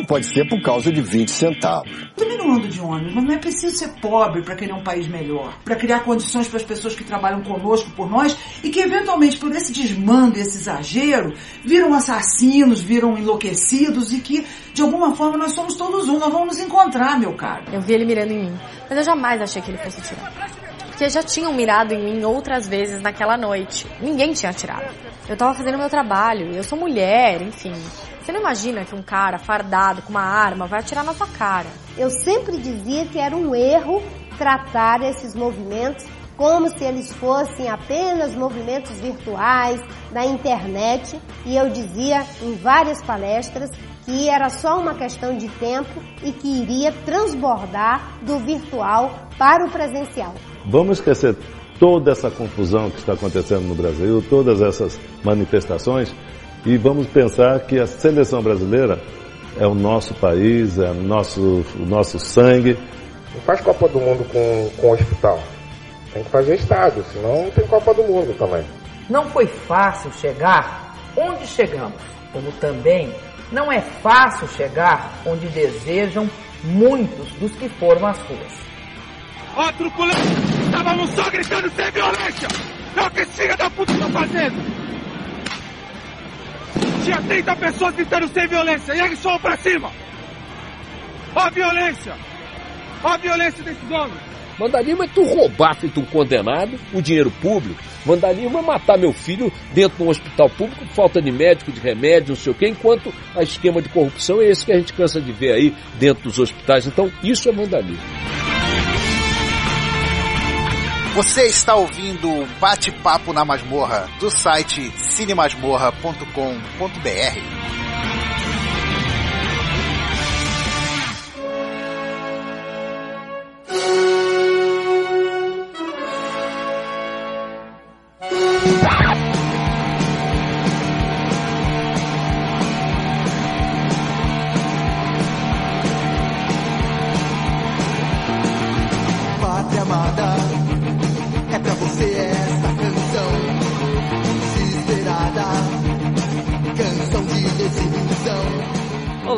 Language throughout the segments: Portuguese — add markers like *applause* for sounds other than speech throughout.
não pode ser por causa de 20 centavos. Também não ando de ônibus, mas não é preciso ser pobre para querer um país melhor, para criar condições para as pessoas que trabalham conosco, por nós, e que eventualmente por esse desmando, esse exagero, viram assassinos, viram enlouquecidos e que de alguma forma nós somos todos um, nós vamos nos encontrar, meu caro. Eu vi ele mirando em mim, mas eu jamais achei que ele fosse tirar. Porque já tinham mirado em mim outras vezes naquela noite. Ninguém tinha atirado. Eu tava fazendo meu trabalho, eu sou mulher, enfim. Você não imagina que um cara fardado com uma arma vai atirar na sua cara. Eu sempre dizia que era um erro tratar esses movimentos como se eles fossem apenas movimentos virtuais da internet e eu dizia em várias palestras que era só uma questão de tempo e que iria transbordar do virtual para o presencial. Vamos esquecer toda essa confusão que está acontecendo no Brasil, todas essas manifestações e vamos pensar que a seleção brasileira é o nosso país, é o nosso, o nosso sangue. Não faz Copa do Mundo com, com hospital. Tem que fazer estádio, senão não tem Copa do Mundo também. Não foi fácil chegar onde chegamos, como também não é fácil chegar onde desejam muitos dos que foram às ruas. Ó, oh, truculento! Estávamos só gritando sem violência! É o que esse filho da puta tá fazendo! Tinha 30 pessoas gritando sem violência e eles foram pra cima! Ó a violência! Ó a violência desses homens! Vandalismo é tu roubar feito um condenado o dinheiro público. Vandalismo é matar meu filho dentro de um hospital público falta de médico, de remédio, não sei o quê, enquanto a esquema de corrupção é esse que a gente cansa de ver aí dentro dos hospitais. Então, isso é vandalismo. Você está ouvindo o Bate-Papo na Masmorra do site cinemasmorra.com.br.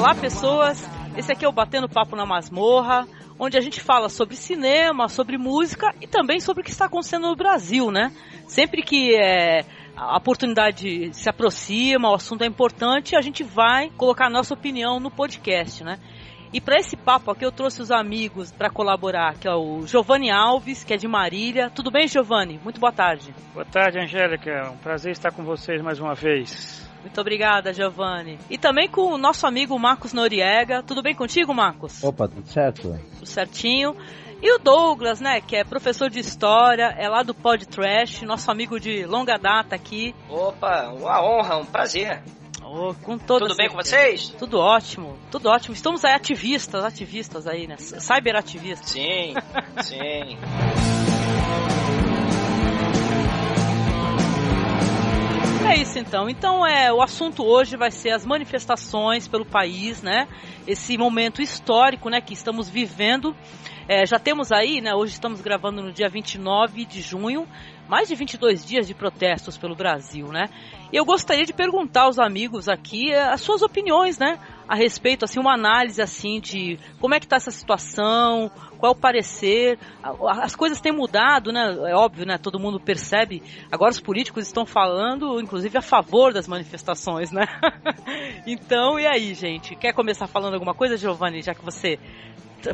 Olá, pessoas! Esse aqui é o Batendo Papo na Masmorra, onde a gente fala sobre cinema, sobre música e também sobre o que está acontecendo no Brasil, né? Sempre que é, a oportunidade se aproxima, o assunto é importante, a gente vai colocar a nossa opinião no podcast, né? E para esse papo aqui eu trouxe os amigos para colaborar, que é o Giovanni Alves, que é de Marília. Tudo bem, Giovanni? Muito boa tarde. Boa tarde, Angélica. É um prazer estar com vocês mais uma vez. Muito obrigada, Giovanni. E também com o nosso amigo Marcos Noriega. Tudo bem contigo, Marcos? Opa, tudo certo? Tudo certinho. E o Douglas, né, que é professor de história, é lá do Pod Trash, nosso amigo de longa data aqui. Opa, uma honra, um prazer. Oh, com toda Tudo bem com vocês? Tudo ótimo, tudo ótimo. Estamos aí ativistas, ativistas aí, né? Cyberativistas. Sim, sim. *laughs* É isso então. Então é o assunto hoje vai ser as manifestações pelo país, né? Esse momento histórico, né, que estamos vivendo. É, já temos aí, né? Hoje estamos gravando no dia 29 de junho, mais de 22 dias de protestos pelo Brasil, né? E eu gostaria de perguntar aos amigos aqui é, as suas opiniões, né? A respeito, assim, uma análise assim de como é que está essa situação, qual é o parecer. As coisas têm mudado, né? É óbvio, né? Todo mundo percebe. Agora os políticos estão falando, inclusive, a favor das manifestações, né? *laughs* então, e aí, gente? Quer começar falando alguma coisa, Giovanni, já que você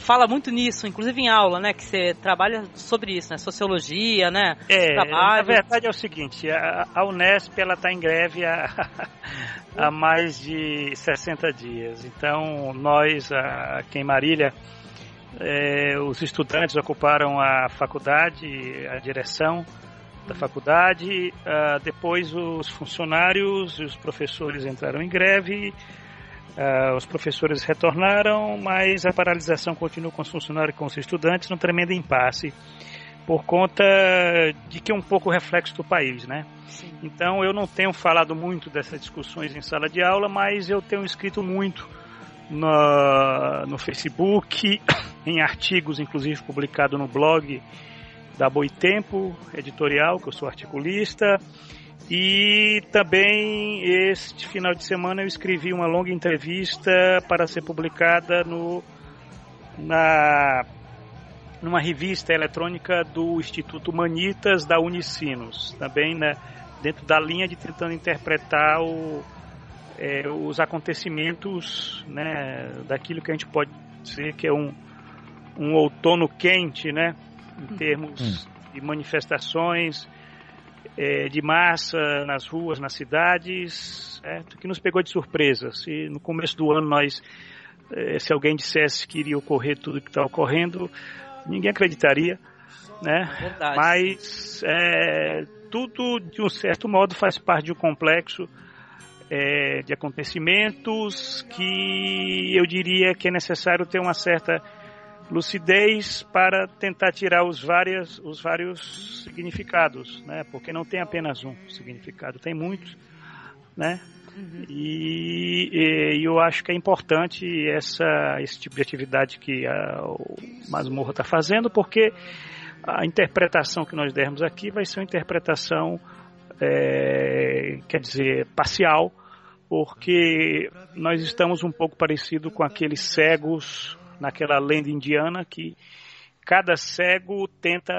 fala muito nisso, inclusive em aula, né? Que você trabalha sobre isso, né? Sociologia, né? É, Trabalho. na verdade é o seguinte, a, a Unesp ela está em greve há, *laughs* há mais de 60 dias. Então nós aqui em Marília é, os estudantes ocuparam a faculdade, a direção da faculdade, uh, depois os funcionários e os professores entraram em greve, uh, os professores retornaram, mas a paralisação continua com os funcionários e com os estudantes num tremendo impasse, por conta de que é um pouco reflexo do país, né? Sim. Então eu não tenho falado muito dessas discussões em sala de aula, mas eu tenho escrito muito no, no Facebook, *coughs* em artigos, inclusive publicado no blog da Boitempo Editorial, que eu sou articulista, E também este final de semana eu escrevi uma longa entrevista para ser publicada no na numa revista eletrônica do Instituto Manitas da Unicinos, também né, dentro da linha de tentando interpretar o, é, os acontecimentos né, daquilo que a gente pode dizer que é um, um outono quente, né, em termos hum. de manifestações é, de massa nas ruas, nas cidades, certo? que nos pegou de surpresa. Se no começo do ano nós, é, se alguém dissesse que iria ocorrer tudo que está ocorrendo, ninguém acreditaria, né? Verdade. Mas é, tudo de um certo modo faz parte de um complexo é, de acontecimentos que eu diria que é necessário ter uma certa lucidez para tentar tirar os, várias, os vários significados, né? Porque não tem apenas um significado, tem muitos, né? Uhum. E, e, eu acho que é importante essa, esse tipo de atividade que a, o Masmorra está fazendo, porque a interpretação que nós dermos aqui vai ser uma interpretação, é, quer dizer, parcial, porque nós estamos um pouco parecido com aqueles cegos naquela lenda indiana que cada cego tenta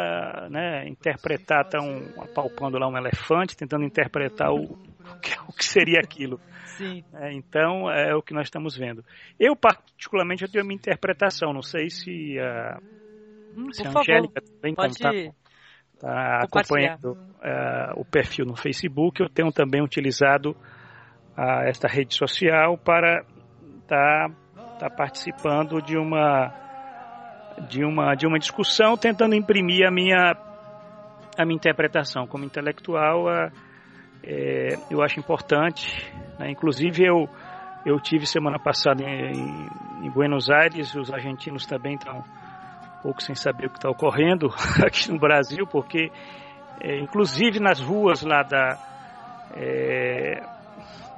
né, interpretar, estão apalpando lá um elefante, tentando interpretar o, o que seria aquilo. É, então, é o que nós estamos vendo. Eu, particularmente, eu tenho a minha interpretação. Não sei se a, hum, se a Angélica também está tá acompanhando uh, o perfil no Facebook. Eu tenho também utilizado uh, esta rede social para estar tá, tá participando de uma de uma de uma discussão tentando imprimir a minha a minha interpretação como intelectual uh, é, eu acho importante. Né? Inclusive, eu, eu tive semana passada em, em Buenos Aires, os argentinos também estão um pouco sem saber o que está ocorrendo *laughs* aqui no Brasil, porque, é, inclusive nas ruas lá da, é,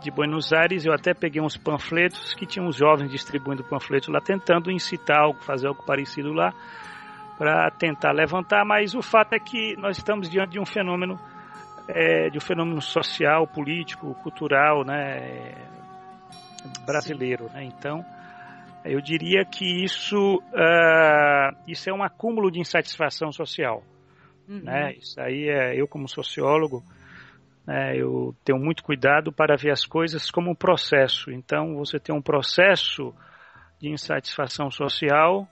de Buenos Aires, eu até peguei uns panfletos que tinham os jovens distribuindo panfletos lá, tentando incitar algo, fazer algo parecido lá, para tentar levantar, mas o fato é que nós estamos diante de um fenômeno é, de um fenômeno social, político, cultural, né, brasileiro, né? Então, eu diria que isso, uh, isso é um acúmulo de insatisfação social, uhum. né? Isso aí é eu como sociólogo, né, eu tenho muito cuidado para ver as coisas como um processo. Então, você tem um processo de insatisfação social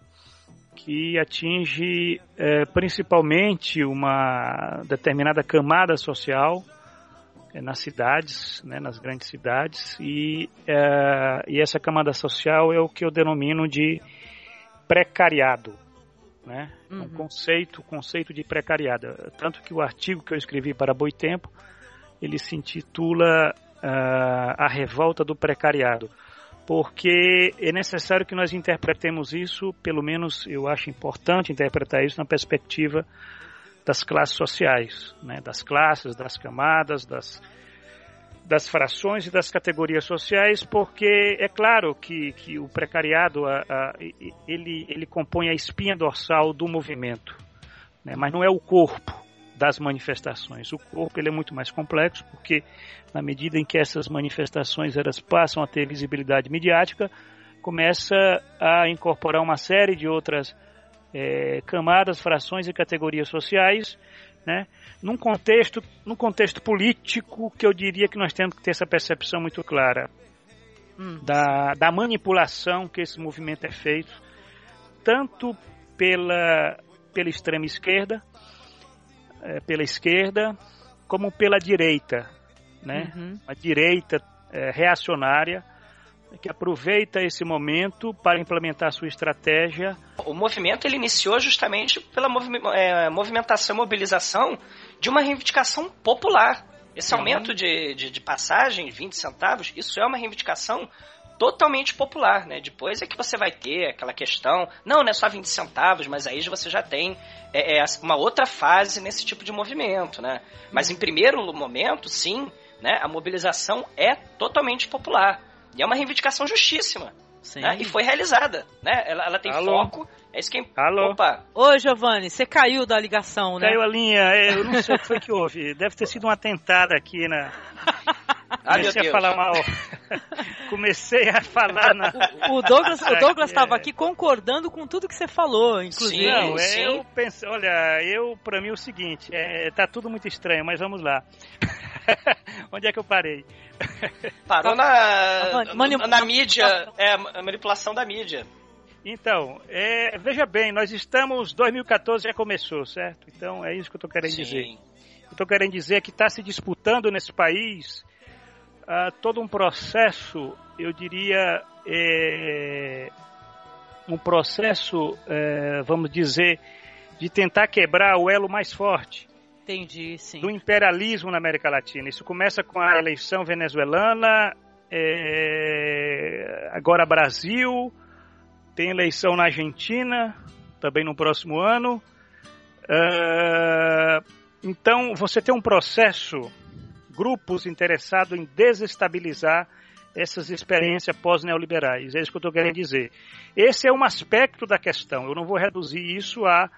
que atinge é, principalmente uma determinada camada social é, nas cidades, né, nas grandes cidades, e, é, e essa camada social é o que eu denomino de precariado. Né? Uhum. Um conceito, conceito de precariado. Tanto que o artigo que eu escrevi para Boitempo, ele se intitula uh, A Revolta do Precariado. Porque é necessário que nós interpretemos isso, pelo menos eu acho importante interpretar isso na perspectiva das classes sociais, né, das classes, das camadas, das, das frações e das categorias sociais, porque é claro que, que o precariado a, a, ele, ele compõe a espinha dorsal do movimento, né, mas não é o corpo das manifestações. O corpo ele é muito mais complexo, porque na medida em que essas manifestações elas passam a ter visibilidade midiática, começa a incorporar uma série de outras é, camadas, frações e categorias sociais, né? Num contexto, num contexto político que eu diria que nós temos que ter essa percepção muito clara hum. da, da manipulação que esse movimento é feito, tanto pela, pela extrema esquerda, é, pela esquerda como pela direita, né? Uhum. A direita é, reacionária que aproveita esse momento para implementar sua estratégia. O movimento ele iniciou justamente pela é, movimentação, mobilização de uma reivindicação popular. Esse aumento de, de, de passagem, 20 centavos, isso é uma reivindicação totalmente popular, né? Depois é que você vai ter aquela questão, não, não é só 20 centavos, mas aí você já tem é, é, uma outra fase nesse tipo de movimento, né? Mas em primeiro momento, sim, né? A mobilização é totalmente popular e é uma reivindicação justíssima. Né? E foi realizada, né? Ela, ela tem Alô. foco É isso que é... Alô? Opa! Oi, Giovanni, você caiu da ligação, né? Caiu a linha, eu não sei o que foi que houve. Deve ter sido um atentado aqui na. *laughs* Ah, Comecei a falar mal. *laughs* Comecei a falar na. O Douglas o Douglas estava É. aqui concordando com tudo que você falou, inclusive. Não, é, eu pensei, olha, eu para mim é o seguinte, é, tá tudo muito estranho, mas vamos lá. *laughs* Onde é que eu parei? *laughs* Parou na, Mani- na, na mídia, é, a manipulação da mídia. Então, é, veja bem, nós estamos 2014 já começou, certo? Então é isso que eu estou querendo Sim. dizer. Eu estou querendo dizer que está se disputando nesse país ah, todo um processo, eu diria, é, um processo, é, vamos dizer, de tentar quebrar o elo mais forte Entendi, sim. do imperialismo na América Latina. Isso começa com a eleição venezuelana, é, agora Brasil, tem eleição na Argentina, também no próximo ano. Ah, então, você tem um processo, grupos interessados em desestabilizar essas experiências pós-neoliberais. É isso que eu estou querendo dizer. Esse é um aspecto da questão. Eu não vou reduzir isso a,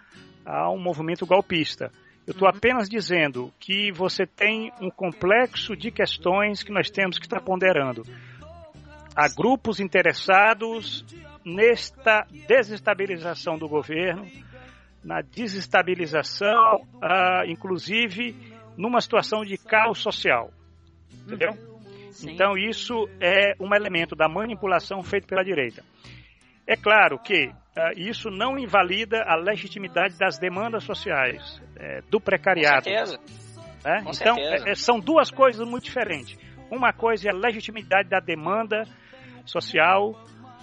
a um movimento golpista. Eu estou apenas dizendo que você tem um complexo de questões que nós temos que estar ponderando. Há grupos interessados nesta desestabilização do governo, na desestabilização, ah, inclusive numa situação de caos social. Entendeu? Então isso é um elemento da manipulação feito pela direita. É claro que ah, isso não invalida a legitimidade das demandas sociais, eh, do precariado. Com certeza. né? Com Então, certeza. é- é- são duas coisas muito diferentes. Uma coisa é a legitimidade da demanda social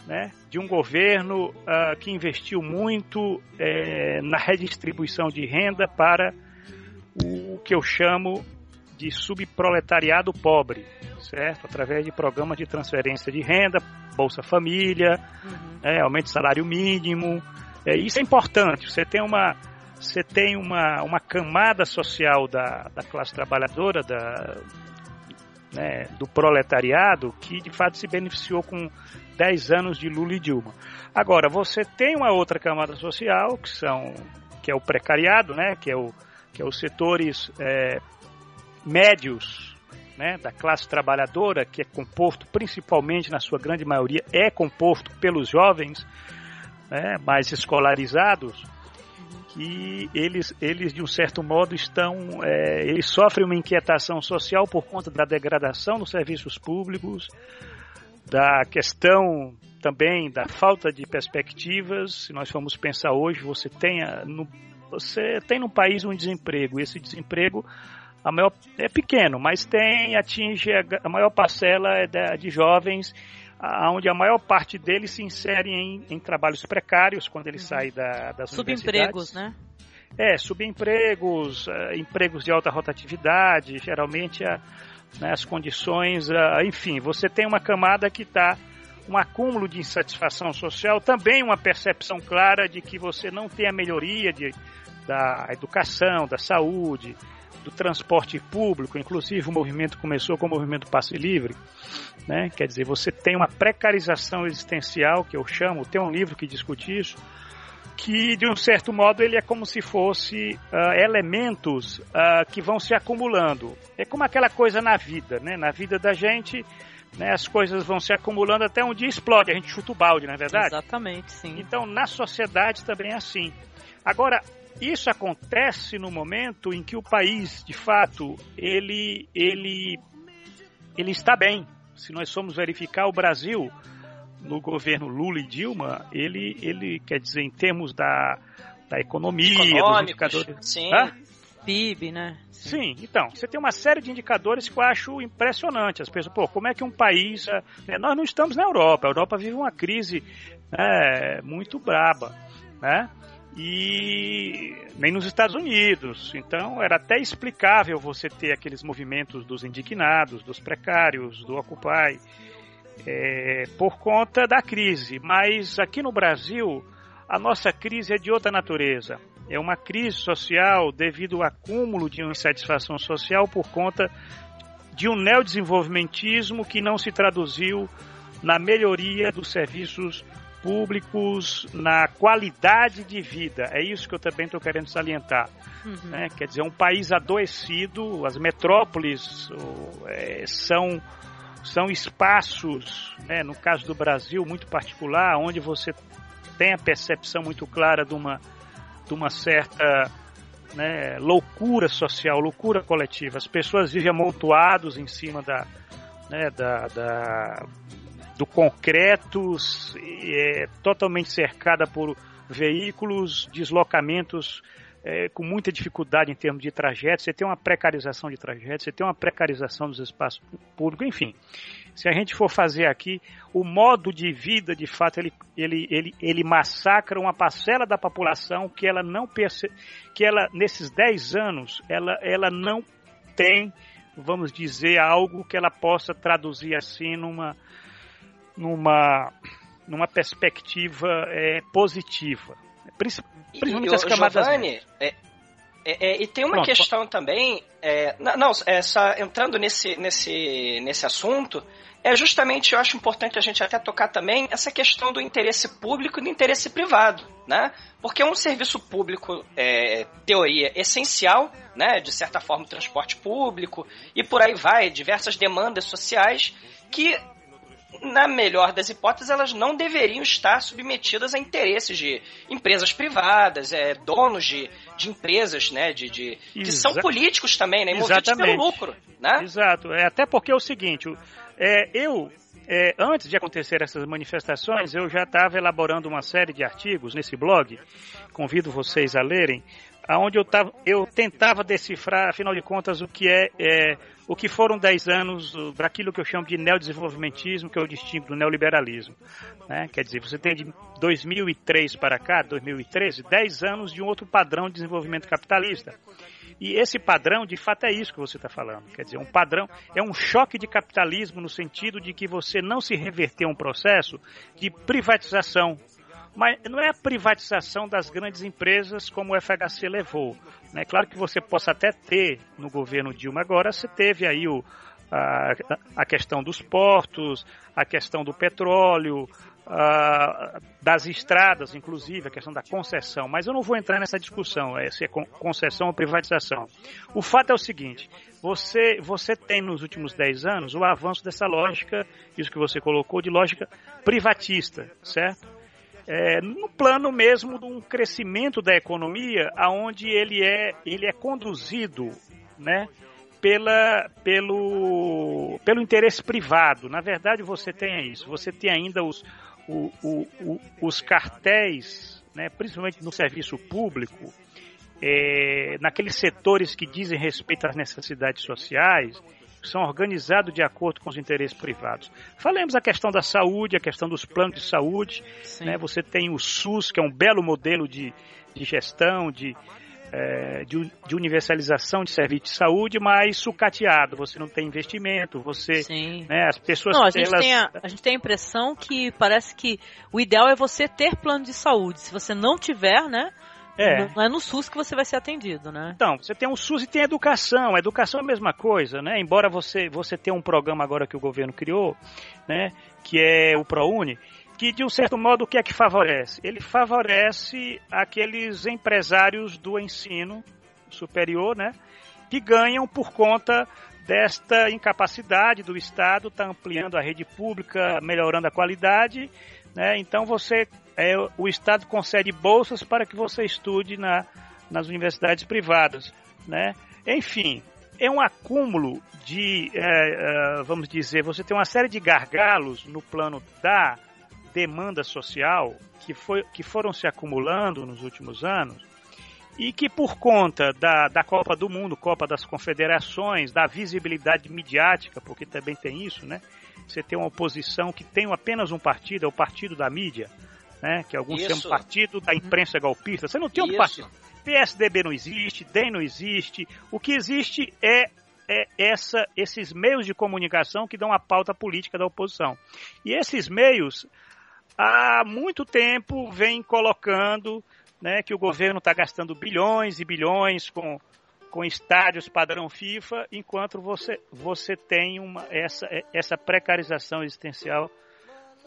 né, de um governo ah, que investiu muito eh, na redistribuição de renda para o que eu chamo de subproletariado pobre, certo? Através de programas de transferência de renda, Bolsa Família, é, aumento do salário mínimo. É, isso é importante. Você tem uma, você tem uma, uma camada social da, da classe trabalhadora, da, né, do proletariado, que de fato se beneficiou com 10 anos de Lula e Dilma. Agora, você tem uma outra camada social, que, são, que é o precariado, né, que, é o, que é os setores é, médios né, da classe trabalhadora, que é composto principalmente, na sua grande maioria, é composto pelos jovens né, mais escolarizados, que eles, eles de um certo modo estão, é, eles sofrem uma inquietação social por conta da degradação dos serviços públicos, da questão também da falta de perspectivas. Se nós formos pensar hoje, você tem a- no, você tem no país um desemprego. Esse desemprego a maior, é pequeno, mas tem atinge a, a maior parcela é da, de jovens, a- onde a maior parte deles se insere em, em trabalhos precários quando eles saem da, das Subempregos, né? É, subempregos, eh, empregos de alta rotatividade, geralmente a- né, as condições, ah, enfim, você tem uma camada que está um acúmulo de insatisfação social, também uma percepção clara de que você não tem a melhoria de, da educação, da saúde, do transporte público, inclusive o movimento começou com o movimento passe livre, né? quer dizer, você tem uma precarização existencial, que eu chamo, tem um livro que discute isso, que de um certo modo ele é como se fosse ah, elementos ah, que vão se acumulando. É como aquela coisa na vida, né? Na vida da gente, né, as coisas vão se acumulando até um dia explode, a gente chuta o balde, não é verdade? Exatamente, sim. Então, na sociedade também é assim. Agora, isso acontece no momento em que o país, de fato, ele, ele, ele está bem. Se nós formos verificar o Brasil no governo Lula e Dilma, ele, ele quer dizer, em termos da, da economia, dos Econômicos, indicadores. sim. Hã? PIB, né? Sim, então, você tem uma série de indicadores que eu acho impressionante. As pessoas, pô, como é que um país. eh, né, Nós não estamos na Europa, a Europa vive uma crise né, muito braba, né? E nem nos Estados Unidos. Então, era até explicável você ter aqueles movimentos dos indignados, dos precários, do Occupy, eh, por conta da crise. Mas aqui no Brasil, a nossa crise é de outra natureza. É uma crise social devido ao acúmulo de insatisfação social por conta de um neodesenvolvimentismo que não se traduziu na melhoria dos serviços públicos na qualidade de vida. É isso que eu também estou querendo salientar. Uhum. Né? Quer dizer, um país adoecido, as metrópoles é, são, são espaços, né, no caso do Brasil, muito particular, onde você tem a percepção muito clara de uma, de uma certa né, loucura social, loucura coletiva. As pessoas vivem amontoados em cima da, né, da, da do concreto, é, totalmente cercada por veículos, deslocamentos é, com muita dificuldade em termos de trajeto, você tem uma precarização de trajeto, você tem uma precarização dos espaços públicos, enfim. Se a gente for fazer aqui, o modo de vida, de fato, ele, ele, ele, ele massacra uma parcela da população que ela não percebe, que ela, nesses 10 anos, ela, ela não tem, vamos dizer, algo que ela possa traduzir assim numa, numa, numa perspectiva é, positiva. Principalmente e, as camadas. Giovanni, é, é, é, e tem uma Pronto. questão também, é, não, é, só entrando nesse, nesse, nesse assunto, é justamente, eu acho importante a gente até tocar também essa questão do interesse público e do interesse privado, né? Porque um serviço público, é, teoria, essencial, né? De certa forma, o transporte público e por aí vai, diversas demandas sociais que na melhor das hipóteses, elas não deveriam estar submetidas a interesses de empresas privadas, é, donos de, de empresas, né, de, de que são políticos também, né, movidos pelo lucro, né? Exato. É, até porque é o seguinte, é, eu é, antes de acontecer essas manifestações, eu já estava elaborando uma série de artigos nesse blog, convido vocês a lerem, aonde eu, tava, eu tentava decifrar, afinal de contas, o que é, é o que foram 10 anos daquilo que eu chamo de neodesenvolvimentismo, que é o distinto do neoliberalismo. Né? Quer dizer, você tem de 2003 para cá, 2013, 10 anos de um outro padrão de desenvolvimento capitalista. E esse padrão, de fato, é isso que você está falando. Quer dizer, um padrão é um choque de capitalismo no sentido de que você não se reverter um processo de privatização mas não é a privatização das grandes empresas como o FHC levou. Né? claro que você possa até ter no governo Dilma agora, você teve aí o, a, a questão dos portos, a questão do petróleo, a, das estradas, inclusive, a questão da concessão. Mas eu não vou entrar nessa discussão, é, se é concessão ou privatização. O fato é o seguinte: você, você tem nos últimos 10 anos o avanço dessa lógica, isso que você colocou, de lógica privatista, certo? É, no plano mesmo de um crescimento da economia, aonde ele é, ele é conduzido, né, pela, pelo, pelo interesse privado. Na verdade, você tem isso. Você tem ainda os, o, o, o, os cartéis, né, principalmente no serviço público, é, naqueles setores que dizem respeito às necessidades sociais, são organizados de acordo com os interesses privados. Falemos a questão da saúde, a questão dos planos de saúde. Né? Você tem o SUS, que é um belo modelo de, de gestão, de, é, de, de, universalização de serviço de saúde, mas sucateado. Você não tem investimento, você. Sim. Né, as pessoas. Não, a, gente elas... tem a, a gente tem a impressão que parece que o ideal é você ter plano de saúde. Se você não tiver, né? É. Não é no SUS que você vai ser atendido, né? Então, você tem o SUS e tem a educação. A educação é a mesma coisa, né? Embora você, você tenha um programa agora que o governo criou, né? Que é o ProUni, que de um certo modo o que é que favorece? Ele favorece aqueles empresários do ensino superior, né? Que ganham por conta desta incapacidade do Estado, está ampliando a rede pública, melhorando a qualidade, né? Então você é, o Estado concede bolsas para que você estude na, nas universidades privadas, né? Enfim, é um acúmulo de, é, é, vamos dizer, você tem uma série de gargalos no plano da demanda social que, foi, que foram se acumulando nos últimos anos e que por conta da, da Copa do Mundo, Copa das Confederações, da visibilidade midiática, porque também tem isso, né? Você tem uma oposição que tem apenas um partido, é o partido da mídia, né? Que alguns Isso. chamam partido da imprensa golpista. Você não tem um partido. PSDB não existe, DEM não existe. O que existe é, é essa, esses meios de comunicação que dão a pauta política da oposição. E esses meios, há muito tempo, vêm colocando né, que o governo está gastando bilhões e bilhões com, com estádios padrão FIFA, enquanto você, você tem uma, essa, essa precarização existencial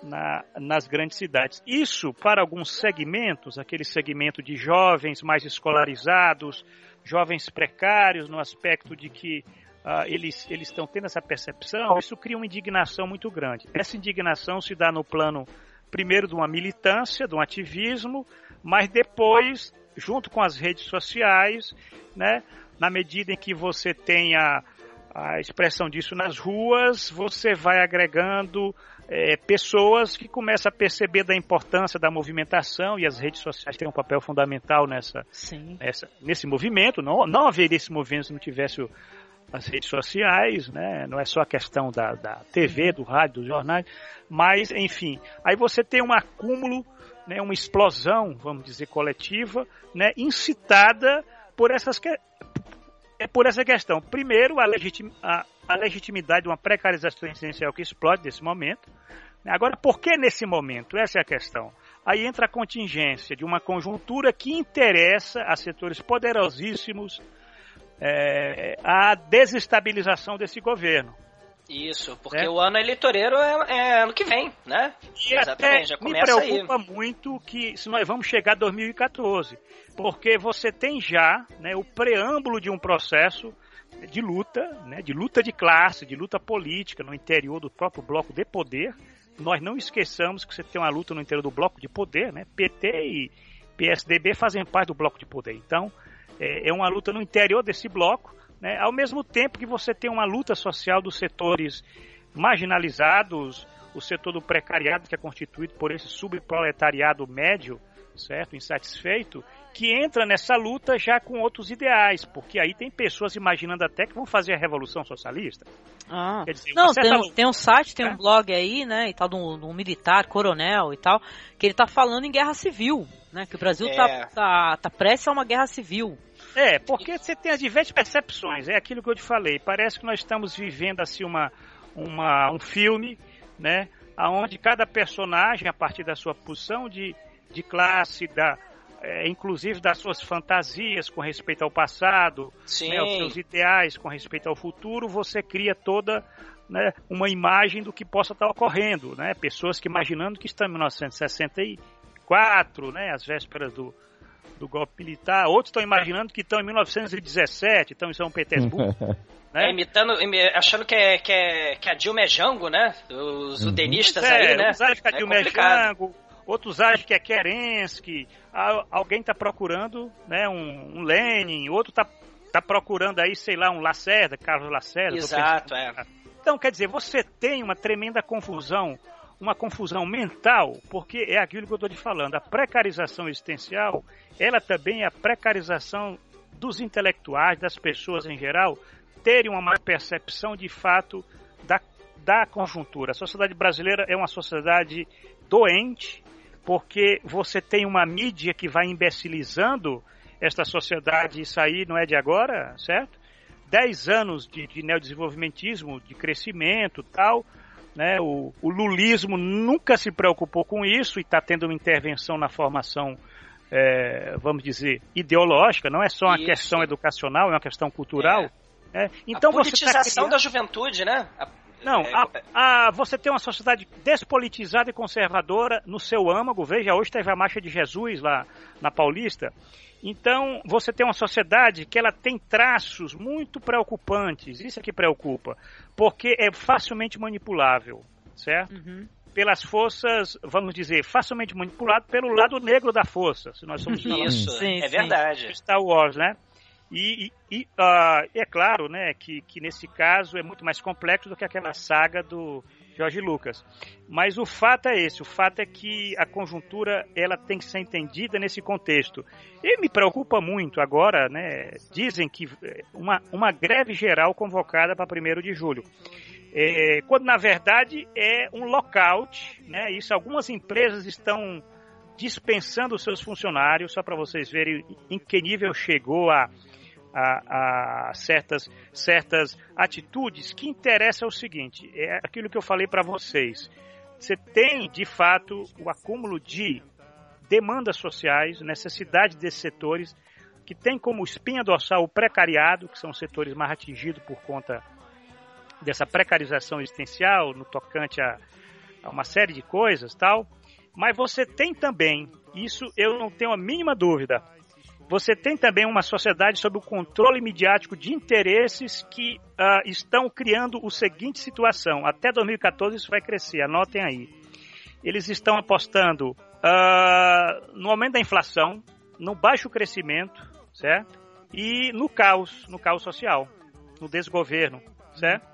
na, nas grandes cidades. Isso para alguns segmentos, aquele segmento de jovens mais escolarizados, jovens precários, no aspecto de que uh, eles, eles estão tendo essa percepção, isso cria uma indignação muito grande. Essa indignação se dá no plano, primeiro, de uma militância, de um ativismo, mas depois, junto com as redes sociais, né, na medida em que você tenha a expressão disso nas ruas, você vai agregando é, pessoas que começam a perceber da importância da movimentação e as redes sociais têm um papel fundamental nessa, nessa nesse movimento. Não, não haveria esse movimento se não tivesse o, as redes sociais, né? não é só a questão da, da TV, do rádio, dos jornais, mas, enfim, aí você tem um acúmulo, né, uma explosão, vamos dizer, coletiva, né, incitada por essas que... é por essa questão. Primeiro, a, legitim... a, a legitimidade de uma precarização essencial que explode nesse momento. Agora, por que nesse momento? Essa é a questão. Aí entra a contingência de uma conjuntura que interessa a setores poderosíssimos é, a desestabilização desse governo. Isso, porque é. o ano eleitoreiro é, é, ano que vem, né? E Exatamente, já começa me preocupa aí. muito que se nós vamos chegar a 2014, porque você tem já né, o preâmbulo de um processo de luta, né, de luta de classe, de luta política no interior do próprio bloco de poder. Nós não esqueçamos que você tem uma luta no interior do bloco de poder, né? PT e PSDB fazem parte do bloco de poder. Então, é, é uma luta no interior desse bloco, né? ao mesmo tempo que você tem uma luta social dos setores marginalizados, o setor do precariado, que é constituído por esse subproletariado médio, certo? Insatisfeito, que entra nessa luta já com outros ideais, porque aí tem pessoas imaginando até que vão fazer a revolução socialista. Ah. Dizer, não, tem, um, tem um site, tem é? um blog aí, né, e tal, de um, de um, militar, coronel e tal, que ele tá falando em guerra civil, né, que o Brasil tá, é. tá, tá, tá prestes a uma guerra civil. É, porque você tem as diversas percepções, é aquilo que eu te falei. Parece que nós estamos vivendo assim uma, uma, um filme, né? Onde cada personagem, a partir da sua posição de, de classe, da, é, inclusive das suas fantasias com respeito ao passado, né, os seus ideais com respeito ao futuro, você cria toda né, uma imagem do que possa estar ocorrendo. Né? Pessoas que imaginando que estão em 1964, né, às vésperas do, do golpe militar. Outros estão imaginando que estão em 1917, estão em São Petersburgo. *laughs* né? É, imitando, achando que, é, que, é, que a Dilma é Jango, né? Os uhum. udenistas é, aí, né? Que a é Dilma é, é Jango, outros acham que é Kerensky, alguém está procurando né, um, um Lenin, outro está tá procurando aí, sei lá, um Lacerda, Carlos Lacerda. Exato, é. Então, quer dizer, você tem uma tremenda confusão uma confusão mental, porque é aquilo que eu estou te falando. A precarização existencial, ela também é a precarização dos intelectuais, das pessoas em geral, terem uma má percepção de fato da, conjuntura. A sociedade brasileira é uma sociedade doente, porque você tem uma mídia que vai imbecilizando esta sociedade, isso aí não é de agora, certo? Dez anos de, de neodesenvolvimentismo, de crescimento tal, né? O, o lulismo nunca se preocupou com isso e está tendo uma intervenção na formação, é, vamos dizer, ideológica. Não é só uma isso. questão educacional, é uma questão cultural. É. É. Então a politização você tá criando... da juventude, né? A... Não, a, a, você tem uma sociedade despolitizada e conservadora no seu âmago. Veja, hoje teve a Marcha de Jesus lá na Paulista. Então, você tem uma sociedade que ela tem traços muito preocupantes. Isso é que preocupa, porque é facilmente manipulável, certo? Uhum. Pelas forças, vamos dizer, facilmente manipulado pelo lado negro da força, se nós somos *laughs* Isso, sim, é sim. verdade. Star Wars, né? E, e, e uh, é claro, né, que, que nesse caso é muito mais complexo do que aquela saga do Jorge Lucas. Mas o fato é esse, o fato é que a conjuntura ela tem que ser entendida nesse contexto. E me preocupa muito agora, né? Dizem que eh, uma, uma greve geral convocada para 1 de julho. É, quando na verdade é um lockout, né? Isso algumas empresas estão dispensando seus funcionários, só para vocês verem em que nível chegou a a, a, certas, certas atitudes que interessa é o seguinte, é aquilo que eu falei para vocês. Você tem, de fato, o acúmulo de demandas sociais, necessidade desses setores, que tem como espinha dorsal o precariado, que são setores mais atingidos por conta dessa precarização existencial no tocante a, a uma série de coisas tal. Mas você tem também, isso eu não tenho a mínima dúvida, você tem também uma sociedade sob o controle midiático de interesses que uh, estão criando o seguinte situação. Até 2014 isso vai crescer, anotem aí. Eles estão apostando uh, no aumento da inflação, no baixo crescimento, certo? E no caos, no caos social, no desgoverno, certo?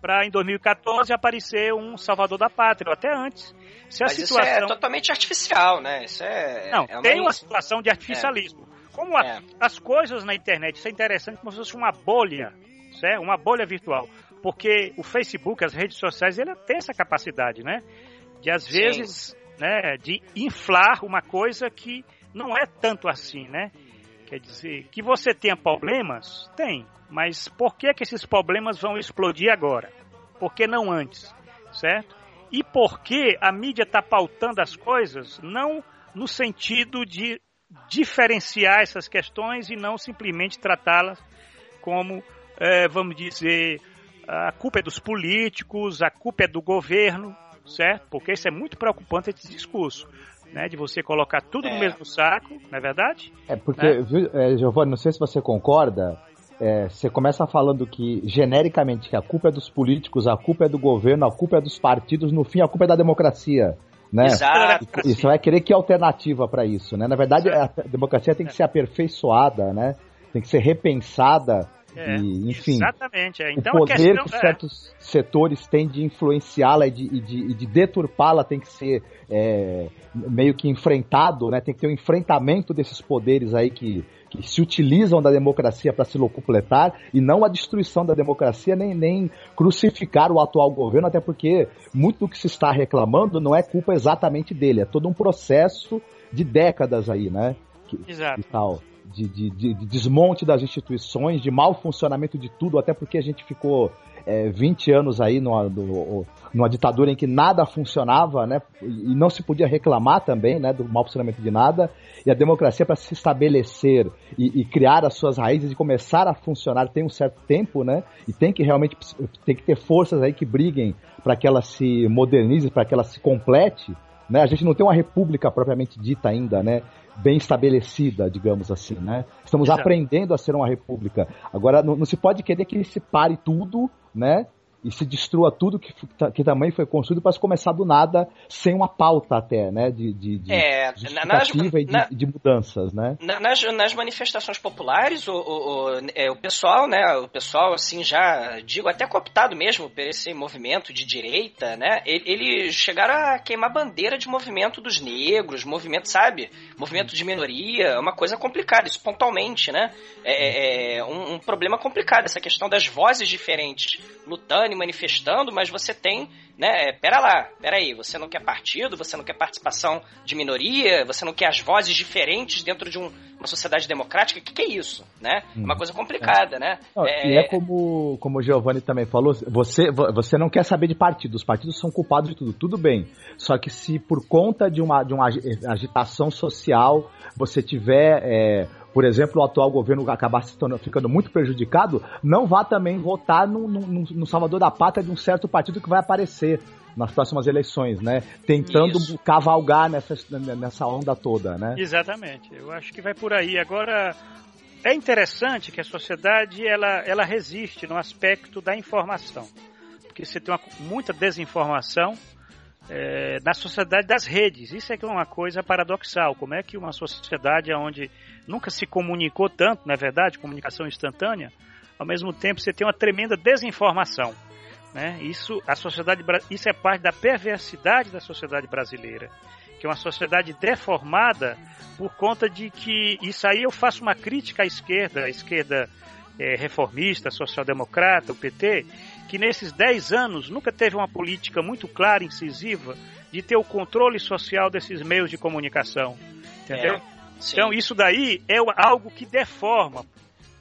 Para em 2014 aparecer um salvador da pátria, ou até antes. Se a Mas situação... isso é totalmente artificial, né? Isso é. Não, é uma... tem uma situação de artificialismo. É. Como a, é. as coisas na internet, isso é interessante como se fosse uma bolha, certo? uma bolha virtual. Porque o Facebook, as redes sociais, ele tem essa capacidade, né? De às vezes, né, de inflar uma coisa que não é tanto assim, né? Quer dizer, que você tenha problemas, tem. Mas por que, que esses problemas vão explodir agora? Por que não antes? Certo? E por que a mídia está pautando as coisas não no sentido de diferenciar essas questões e não simplesmente tratá-las como, é, vamos dizer, a culpa é dos políticos, a culpa é do governo, certo? Porque isso é muito preocupante esse discurso. Né, de você colocar tudo é. no mesmo saco, não é verdade? É porque, viu, é, Giovanni, não sei se você concorda, é, você começa falando que, genericamente, que a culpa é dos políticos, a culpa é do governo, a culpa é dos partidos, no fim a culpa é da democracia né? Exato. E você vai querer que alternativa para isso, né? Na verdade, a democracia tem que ser aperfeiçoada, né? Tem que ser repensada é, e, enfim, exatamente. É. Então, o poder questão, que é. certos é... setores têm de influenciá-la e de, de, de deturpá-la tem que ser é, meio que enfrentado, né? Tem que ter um enfrentamento desses poderes aí que, que se utilizam da democracia para se locupletar e não a destruição da democracia nem, nem crucificar o atual governo, até porque muito do que se está reclamando não é culpa exatamente dele, é todo um processo de décadas aí, né? Que, Exato. E tal de, de, de, desmonte das instituições, de mau funcionamento de tudo, até porque a gente ficou é, 20 anos aí numa, numa ditadura em que nada funcionava, né? E não se podia reclamar também, né? Do mau funcionamento de nada. E a democracia, para se estabelecer e, e, criar as suas raízes e começar a funcionar, tem um certo tempo, né? E tem que realmente tem que ter forças aí que briguem para que ela se modernize, para que ela se complete. Né? A gente não tem uma república propriamente dita ainda, né? Bem estabelecida, digamos assim, né? Estamos Exato. aprendendo a ser uma república. Agora, não, não, se pode querer que se pare tudo, né? E se destrua tudo que, que também foi construído para se começar do nada, sem uma pauta até, né, de, de, de é, nas, e de, na, de, mudanças, né? Nas, nas manifestações populares, o, o, o, é, o, pessoal, né, o pessoal, assim, já, digo, até cooptado mesmo por esse movimento de direita, né, eles chegaram a queimar bandeira de movimento dos negros, movimento, sabe, movimento de minoria, é uma coisa complicada, isso pontualmente, né, é, é, é um, um problema complicado, essa questão das vozes diferentes lutando manifestando, mas você tem, né? É, pera lá, pera aí, você não quer partido, você não quer participação de minoria, você não quer as vozes diferentes dentro de um, uma sociedade democrática. O que, que, é isso, né? Hum, uma coisa complicada, é. né? Não, é... E é como, como o Giovanni também falou, você, você não quer saber de partido, os partidos são culpados de tudo, tudo bem. Só que se por conta de uma, de uma agitação social você tiver é, por exemplo, o atual governo acabar se tornando, ficando muito prejudicado, não vá também votar no, no, no Salvador da Pátria de um certo partido que vai aparecer nas próximas eleições, né? Tentando Isso. cavalgar nessa, nessa onda toda, né? Exatamente. Eu acho que vai por aí. Agora, é interessante que a sociedade ela, ela resiste no aspecto da informação. Porque você tem uma, muita desinformação é, na sociedade das redes. Isso é é uma coisa paradoxal. Como é que uma sociedade onde nunca se comunicou tanto, não é verdade? Comunicação instantânea. Ao mesmo tempo, você tem uma tremenda desinformação. Né? Isso, a sociedade, isso é parte da perversidade da sociedade brasileira, que é uma sociedade deformada por conta de que isso aí eu faço uma crítica à esquerda, à esquerda é, reformista, social-democrata, o PT, que nesses 10 anos nunca teve uma política muito clara, incisiva, de ter o controle social desses meios de comunicação. Entendeu? É. Então isso daí é algo que deforma,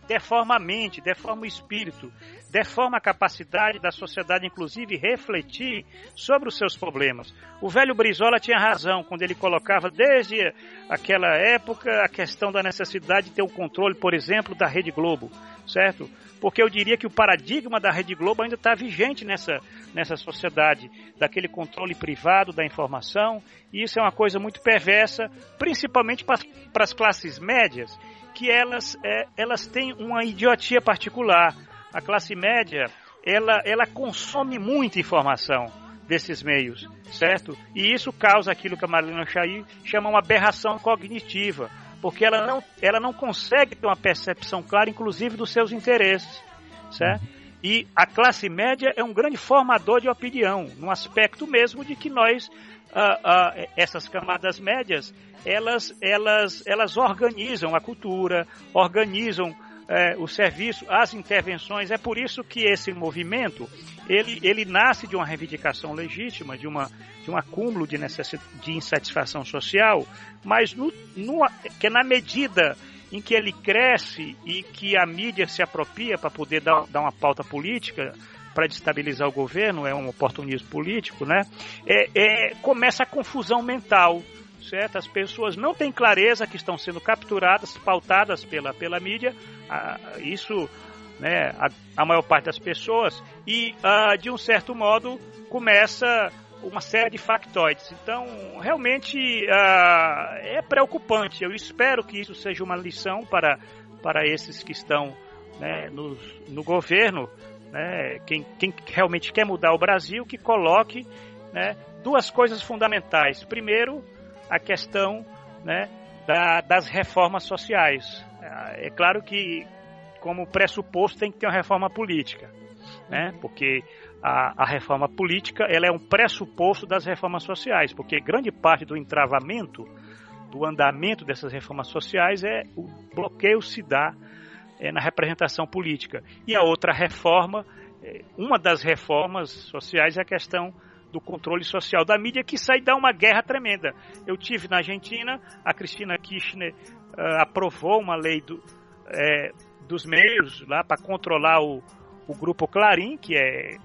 deforma a mente, deforma o espírito, deforma a capacidade da sociedade, inclusive, refletir sobre os seus problemas. O velho Brizola tinha razão quando ele colocava, desde aquela época, a questão da necessidade de ter o controle, por exemplo, da Rede Globo, certo? Porque eu diria que o paradigma da Rede Globo ainda está vigente nessa, nessa sociedade, daquele controle privado da informação, e isso é uma coisa muito perversa, principalmente para as classes médias, que elas, é, elas têm uma idiotia particular. A classe média, ela, ela consome muita informação desses meios, certo? E isso causa aquilo que a Marlene Chay chama uma aberração cognitiva, porque ela não, ela não consegue ter uma percepção clara, inclusive, dos seus interesses, certo? E a classe média é um grande formador de opinião, no aspecto mesmo de que nós, ah, ah, essas camadas médias, elas, elas, elas organizam a cultura, organizam é, o serviço, as intervenções. É por isso que esse movimento ele, ele nasce de uma reivindicação legítima, de, uma, de um acúmulo de, de insatisfação social, mas no, no, que na medida em que ele cresce e que a mídia se apropria para poder dar, dar uma pauta política, para destabilizar o governo, é um oportunismo político, né? É, é, começa a confusão mental certo? As pessoas não têm clareza que estão sendo capturadas, pautadas pela, pela mídia, ah, isso, né, a, a, maior parte das pessoas, e ah, de um certo modo começa uma série de factoides. Então, realmente ah, é preocupante. Eu espero que isso seja uma lição para, para esses que estão né, no, no governo, né, quem, quem realmente quer mudar o Brasil, que coloque né, duas coisas fundamentais. Primeiro, a questão né, da, das reformas sociais. É claro que, como pressuposto, tem que ter uma reforma política, né? porque a, a reforma política ela é um pressuposto das reformas sociais, porque grande parte do entravamento, do andamento dessas reformas sociais é o bloqueio se dá é, na representação política. E a outra reforma, é, uma das reformas sociais é a questão do controle social da mídia que sai dar uma guerra tremenda. Eu tive na Argentina, a Cristina Kirchner uh, aprovou uma lei do, é, dos meios lá para controlar o, o grupo Clarim, que é,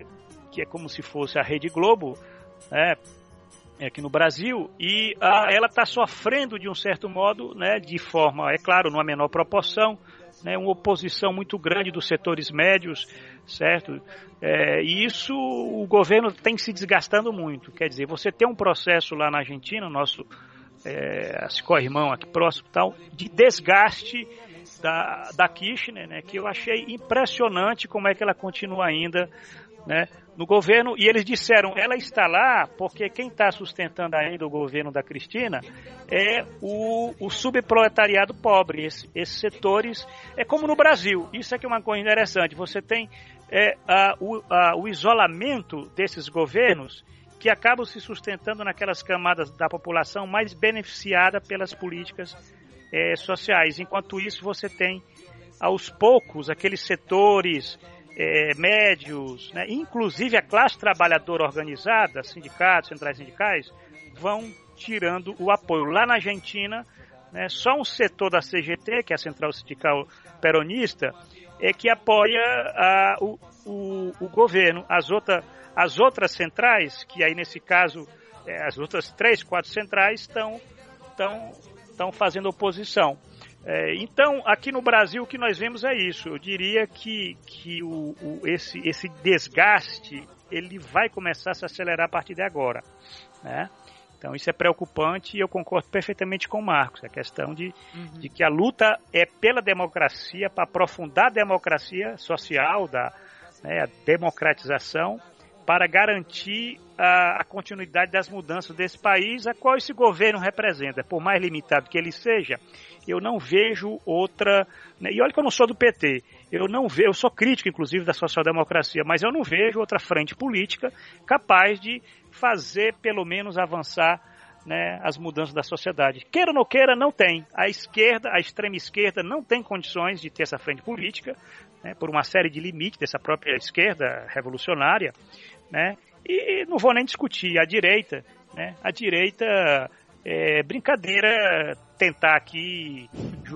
que é como se fosse a Rede Globo, né, aqui no Brasil, e uh, ela está sofrendo de um certo modo, né, de forma, é claro, numa menor proporção, né, uma oposição muito grande dos setores médios, certo? É, e isso o governo tem se desgastando muito. Quer dizer, você tem um processo lá na Argentina, nosso é, co-irmão aqui próximo, tal, de desgaste da, da Kirchner, né, que eu achei impressionante como é que ela continua ainda né, no governo. E eles disseram, ela está lá porque quem está sustentando ainda o governo da Cristina é o, o subproletariado pobre. Esse, esses setores, é como no Brasil. Isso é que é uma coisa interessante. Você tem é, a, o, a, o isolamento desses governos que acabam se sustentando naquelas camadas da população mais beneficiada pelas políticas é, sociais. Enquanto isso, você tem aos poucos aqueles setores é, médios, né, inclusive a classe trabalhadora organizada, sindicatos, centrais sindicais, vão tirando o apoio. Lá na Argentina, né, só um setor da CGT, que é a Central Sindical Peronista, é que apoia a, o, o, o, governo. As, outra, as outras centrais, que aí nesse caso, é, as outras três, quatro centrais, estão estão fazendo oposição. É, então, aqui no Brasil, o que nós vemos é isso. Eu diria que, que o, o, esse, esse desgaste ele vai começar a se acelerar a partir de agora. Né? Então, isso é preocupante e eu concordo perfeitamente com o Marcos. A questão de, uhum. de que a luta é pela democracia, para aprofundar a democracia social, da, né, a democratização, para garantir a, a, continuidade das mudanças desse país, a qual esse governo representa. Por mais limitado que ele seja, eu não vejo outra. Né, e olha que eu não sou do PT, eu não vejo, eu sou crítico, inclusive, da social-democracia, mas eu não vejo outra frente política capaz de fazer, pelo menos, avançar né, as mudanças da sociedade. Queira ou não queira, não tem. A esquerda, a extrema esquerda, não tem condições de ter essa frente política, né, por uma série de limites dessa própria esquerda revolucionária, né, e não vou nem discutir. A direita, né, a direita é brincadeira tentar aqui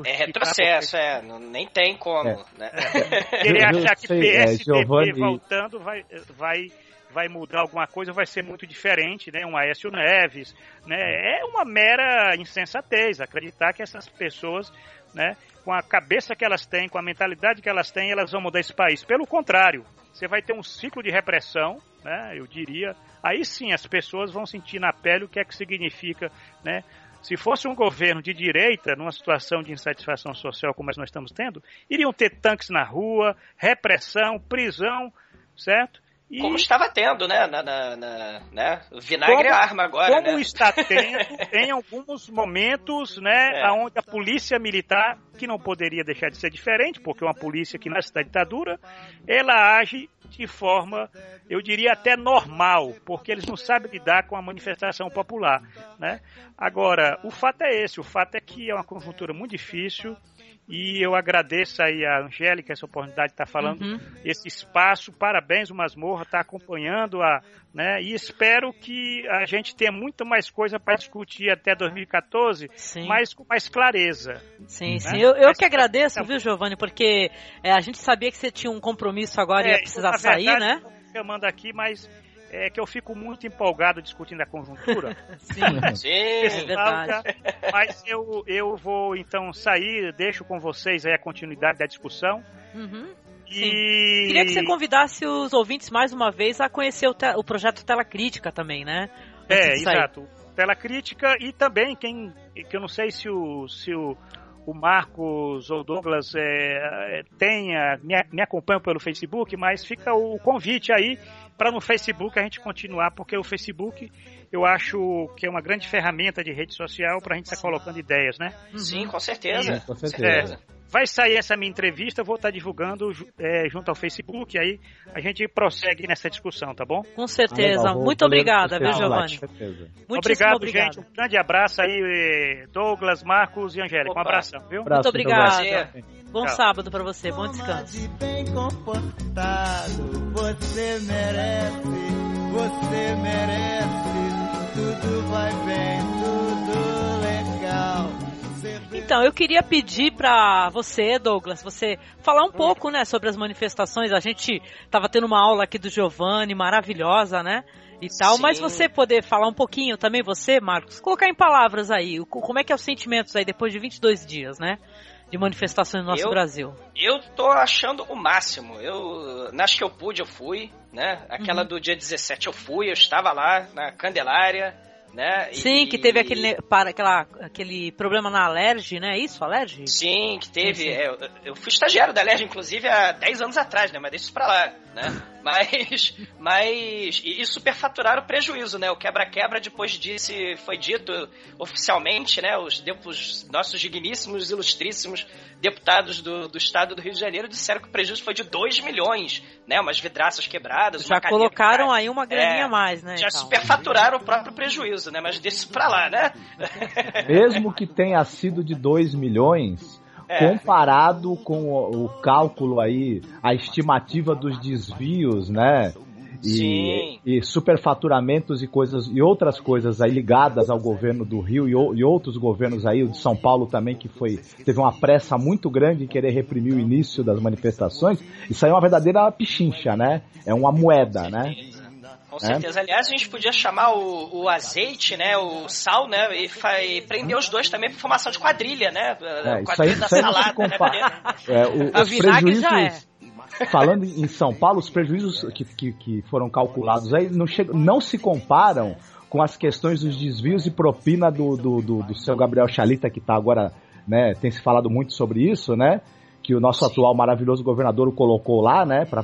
É retrocesso, porque... é, não, nem tem como, é. né? É. *laughs* Querer achar que PSDB é, voltando vai, vai, vai mudar alguma coisa, vai ser muito diferente, né? Um Aécio Neves, né? É uma mera insensatez acreditar que essas pessoas, né? Com a cabeça que elas têm, com a mentalidade que elas têm, elas vão mudar esse país. Pelo contrário, você vai ter um ciclo de repressão, né? Eu diria. Aí sim as pessoas vão sentir na pele o que é que significa, né? Se fosse um governo de direita, numa situação de insatisfação social como nós estamos tendo, iriam ter tanques na rua, repressão, prisão, certo? E... Como estava tendo, né? Na, na, na né? Vinagre como, é arma agora. Como né? está tendo em alguns momentos, né? É. Onde a polícia militar, que não poderia deixar de ser diferente, porque é uma polícia que nasce da ditadura, ela age de forma, eu diria até normal, porque eles não sabem lidar com a manifestação popular, né? Agora, o fato é esse, o fato é que é uma conjuntura muito difícil, e eu agradeço aí a Angélica essa oportunidade de estar falando uhum. esse espaço. Parabéns, o Masmorra está acompanhando a, né? E espero que a gente tenha muito mais coisa para discutir até 2014, sim. mas com mais clareza. Sim, né? sim. Eu, eu que agradeço, viu, Giovanni, porque é, a gente sabia que você tinha um compromisso agora é, e ia precisar sair, verdade, né? Eu mando aqui, mas é que eu fico muito empolgado discutindo a conjuntura. *laughs* Sim, Sim é verdade. Mas eu, eu vou então sair, deixo com vocês aí a continuidade da discussão. Uhum. E... Queria que você convidasse os ouvintes mais uma vez a conhecer o, te... o projeto Tela Crítica também, né? é, exato. Tela Crítica e também quem que eu não sei se o, se o, o Marcos ou Douglas é, é tenha, me, me acompanham pelo Facebook, mas fica o convite aí para no Facebook a gente continuar, porque o Facebook eu acho que é uma grande ferramenta de rede social para a gente estar tá colocando ideias, né? Sim, com certeza. Sim, com certeza. É, vai sair essa minha entrevista, eu vou estar divulgando é, junto ao Facebook, e aí a gente prossegue nessa discussão, tá bom? Com certeza. Ah, Muito obrigada, viu, Giovanni? Obrigado, obrigado, gente. Um grande abraço aí, Douglas, Marcos e Angélica. Opa. Um abração, viu? Muito obrigada. Bom Tchau. sábado para você, bom descanso. Bem comportado, você merece, você merece, tudo vai Então, eu queria pedir para você, Douglas, você falar um pouco, né, sobre as manifestações. A gente tava tendo uma aula aqui do Giovanni, maravilhosa, né? E tal, Sim. mas você poder falar um pouquinho também, você, Marcos, colocar em palavras aí, como é que é os sentimentos aí depois de 22 dias, né? de manifestações no nosso eu, Brasil? Eu tô achando o máximo. Eu, nas que eu pude, eu fui, né? Aquela uhum. do dia 17 eu fui, eu estava lá na Candelária, né? Sim, e, que teve aquele, para, aquela, aquele problema na Alerj, né? Isso, Alerj? Sim, que teve. Sim, sim. É, eu, eu fui estagiário da Alerj, inclusive, há 10 anos atrás, né? Mas deixa isso pra lá né? *laughs* Mas, mas e, superfaturaram o prejuízo, né? O quebra-quebra depois disso foi dito oficialmente, né? Os, os nossos digníssimos, ilustríssimos deputados do, do estado do Rio de Janeiro disseram que o prejuízo foi de 2 milhões, né? Umas vidraças quebradas. Já colocaram aí uma graninha é, a mais, né? Já então. superfaturaram o próprio prejuízo, né? Mas desse pra lá, né? Mesmo que tenha sido de 2 milhões, é. comparado com o, o, cálculo aí, a estimativa dos desvios, né? E, e, superfaturamentos e coisas e outras coisas aí ligadas ao governo do Rio e, e, outros governos aí, o de São Paulo também, que foi teve uma pressa muito grande em querer reprimir o início das manifestações. Isso aí é uma verdadeira pichincha, né? É uma moeda, né? Com é? certeza. É? Aliás, a gente podia chamar o, o azeite, né? O sal, né? E, e prender os dois também por formação de quadrilha, né? É, quadrilha da salada, né? É, o, os prejuízos, é. Falando em São Paulo, os prejuízos que, que, que foram calculados aí não, chegam, não se comparam com as questões dos desvios e propina do, do, do, do seu Gabriel Chalita, que está agora, né? Tem se falado muito sobre isso, né? Que o nosso Sim. atual maravilhoso governador o colocou lá, né? Para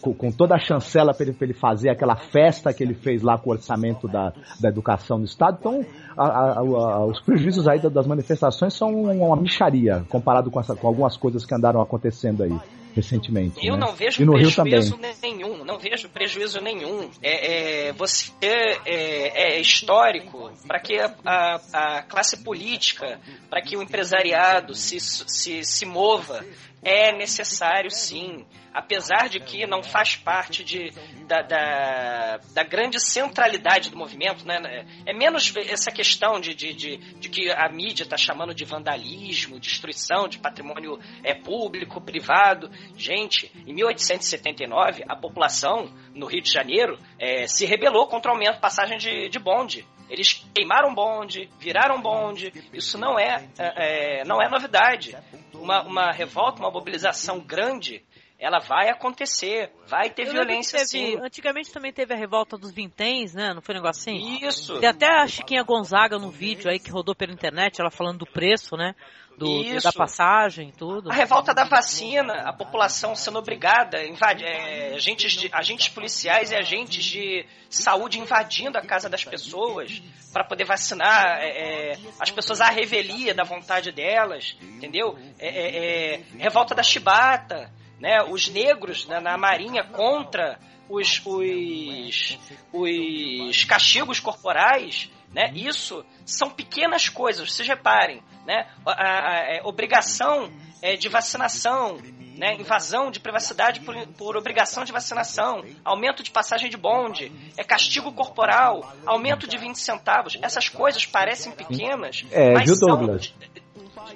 com, com, toda a chancela para ele, ele, fazer aquela festa que ele fez lá com o orçamento da, da educação do Estado. Então, a, a, a, os prejuízos aí das manifestações são uma micharia comparado com, essa, com algumas coisas que andaram acontecendo aí recentemente. Eu né? não vejo prejuízo nenhum, não vejo prejuízo nenhum. É, é você é, é, histórico, para que a, a, a, classe política, para que o empresariado se, se, se mova, é necessário sim apesar de que não faz parte de, da, da, da grande centralidade do movimento, né? É menos essa questão de, de, de, de que a mídia está chamando de vandalismo, destruição de patrimônio é, público, privado. Gente, em 1879, a população no Rio de Janeiro é, se rebelou contra o aumento de passagem de, de bonde. Eles queimaram bonde, viraram bonde. Isso não é, é, é não é novidade. Uma, uma revolta, uma mobilização grande ela vai acontecer, vai ter Eu violência teve, sim. Antigamente também teve a revolta dos vinténs, né? Não foi um negócio assim? Isso. Tem até a Chiquinha Gonzaga no vídeo aí que rodou pela internet, ela falando do preço, né? Do, da passagem tudo. A revolta da vacina, a população sendo obrigada, invade, é, agentes, de, agentes policiais e agentes de saúde invadindo a casa das pessoas para poder vacinar é, é, as pessoas à revelia da vontade delas, entendeu? É, é, é, revolta da chibata, né, os negros né, na marinha contra os, os, os castigos corporais, né, isso são pequenas coisas, vocês reparem, né, a, a, a, a obrigação é, de vacinação, né, invasão de privacidade por, por, obrigação de vacinação, aumento de passagem de bonde, é castigo corporal, aumento de 20 centavos. Essas coisas parecem pequenas, é, mas viu, são Douglas?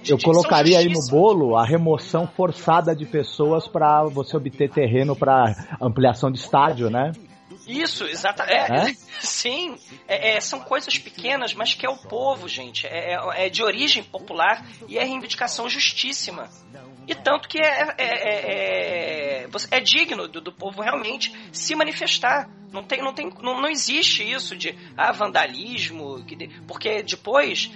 eu colocaria aí no bolo a remoção forçada de pessoas para você obter terreno para ampliação de estádio, né? Isso, exatamente. É, é? Sim, é, são coisas pequenas, mas que é o povo, gente. É, é, é de origem popular e é reivindicação justíssima. E tanto que é, é, é, é, é digno do, do, povo realmente se manifestar. Não, tem, não, tem, não, não existe isso de ah, vandalismo, porque depois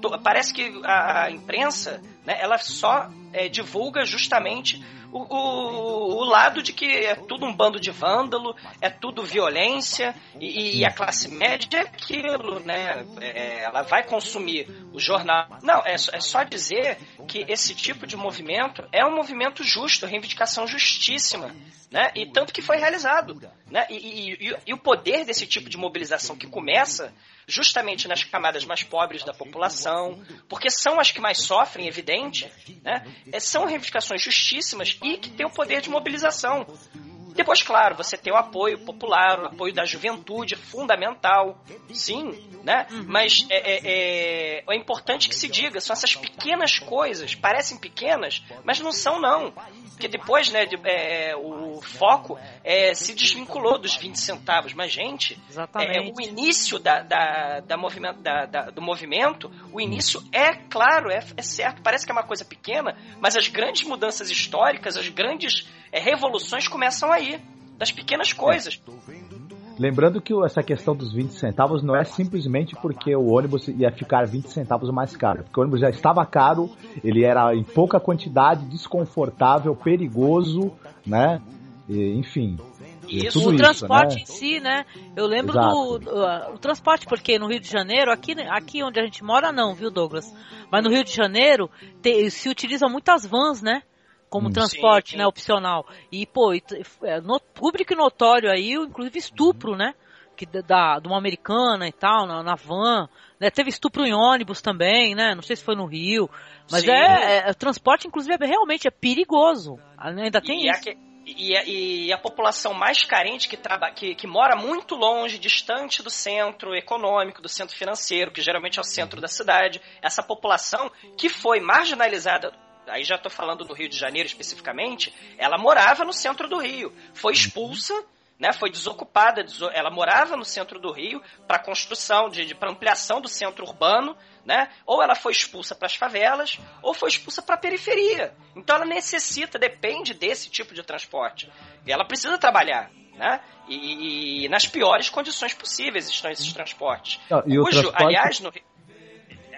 to, parece que a, a imprensa né, ela só é, divulga justamente o, o, o, lado de que é tudo um bando de vândalo, é tudo violência e, e a classe média é aquilo, né? É, ela vai consumir o jornal. Não, é, é só dizer que esse tipo de movimento é um movimento justo, reivindicação justíssima, né? E tanto que foi realizado, né? E, e, e, o poder desse tipo de mobilização que começa justamente nas camadas mais pobres da população, porque são as que mais sofrem, evidente, né? É, são reivindicações justíssimas e que têm o poder de mobilização. Depois, claro, você tem o apoio popular, o apoio da juventude, fundamental, sim, né? Uhum. Mas é, é, é, é, importante que se diga, são essas pequenas coisas, parecem pequenas, mas não são não. Porque depois, né, de, é, o foco é, se desvinculou dos 20 centavos. Mas, gente, é, o início da, da, da movimento, da, da, do movimento, o início é claro, é, é, certo, parece que é uma coisa pequena, mas as grandes mudanças históricas, as grandes é, revoluções começam aí, das pequenas coisas. Lembrando que essa questão dos 20 centavos não é simplesmente porque o ônibus ia ficar 20 centavos mais caro. Porque o ônibus já estava caro, ele era em pouca quantidade, desconfortável, perigoso, né? E, enfim. Isso, o transporte isso, né? em si, né? Eu lembro do, do uh, o transporte, porque no Rio de Janeiro, aqui, aqui onde a gente mora, não, viu, Douglas? Mas no Rio de Janeiro te, se utilizam muitas vans, né? Como hum. transporte, sim, sim. né, opcional. E, pô, é, no, público e notório aí, inclusive estupro, né, que da, de uma americana e tal, na, na van, né, teve estupro em ônibus também, né, não sei se foi no Rio, mas é, é, transporte, inclusive, é, realmente é perigoso, ainda tem e isso. Que, e, a, e, a população mais carente que, traba, que, que, mora muito longe, distante do centro econômico, do centro financeiro, que geralmente é o centro da cidade, essa população que foi marginalizada aí já estou falando do Rio de Janeiro especificamente, ela morava no centro do Rio, foi expulsa, né, foi desocupada, ela morava no centro do Rio para construção, de, de para ampliação do centro urbano, né, ou ela foi expulsa para as favelas, ou foi expulsa para a periferia. Então ela necessita, depende desse tipo de transporte. E ela precisa trabalhar. Né? E, e nas piores condições possíveis estão esses transportes. e Cujo, transporte... aliás, no,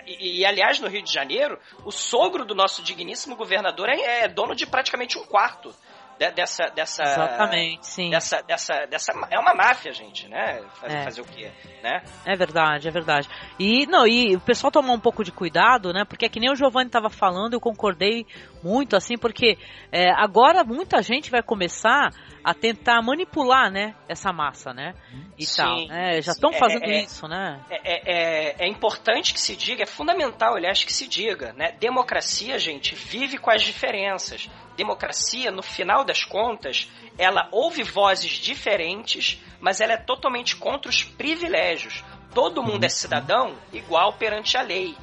e, e, aliás, no Rio de Janeiro, o sogro do nosso digníssimo governador é, é dono de praticamente um quarto de, dessa, dessa. Exatamente, sim. Dessa, dessa, dessa. É uma máfia, gente, né? Fazer, É. fazer o quê? Né? É verdade, é verdade. E não, e o pessoal tomar um pouco de cuidado, né? Porque é que nem o Giovanni estava falando, eu concordei muito, assim, porque é, agora muita gente vai começar a tentar manipular, né? Essa massa, né? E Sim. tal. né? Já estão É, fazendo é, é. isso, né? É, é, é importante que se diga, é fundamental, aliás, que se diga, né? Democracia, gente, vive com as diferenças. Democracia, no final das contas, ela ouve vozes diferentes, mas ela é totalmente contra os privilégios. Todo mundo é cidadão igual perante a lei.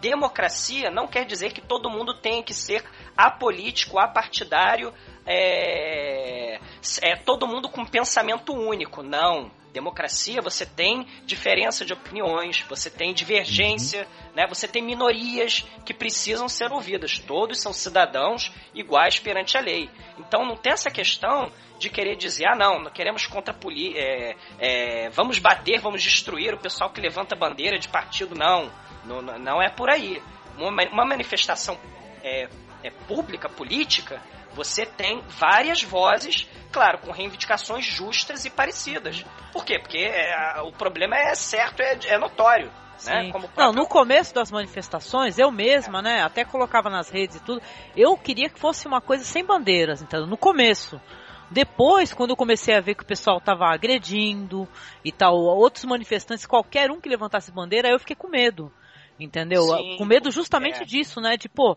Democracia não quer dizer que todo mundo tenha que ser apolítico, apartidário, é, é todo mundo com pensamento único. Não. Democracia, você tem diferença de opiniões, você tem divergência, né? Você tem minorias que precisam ser ouvidas. Todos são cidadãos iguais perante a lei. Então não tem essa questão de querer dizer, ah não, não queremos contra poli é, é, vamos bater, vamos destruir o pessoal que levanta bandeira de partido. Não, não, não é por aí. Uma, uma manifestação é, é pública, política, você tem várias vozes, claro, com reivindicações justas e parecidas. Por quê? Porque é, o problema é certo, é, é notório. Né? Sim. Como o Não, no começo das manifestações, eu mesma, né, até colocava nas redes e tudo, eu queria que fosse uma coisa sem bandeiras, então, no começo. Depois, quando eu comecei a ver que o pessoal estava agredindo e tal, outros manifestantes, qualquer um que levantasse bandeira, eu fiquei com medo. Entendeu? Sim, com medo justamente é. disso, né? Tipo,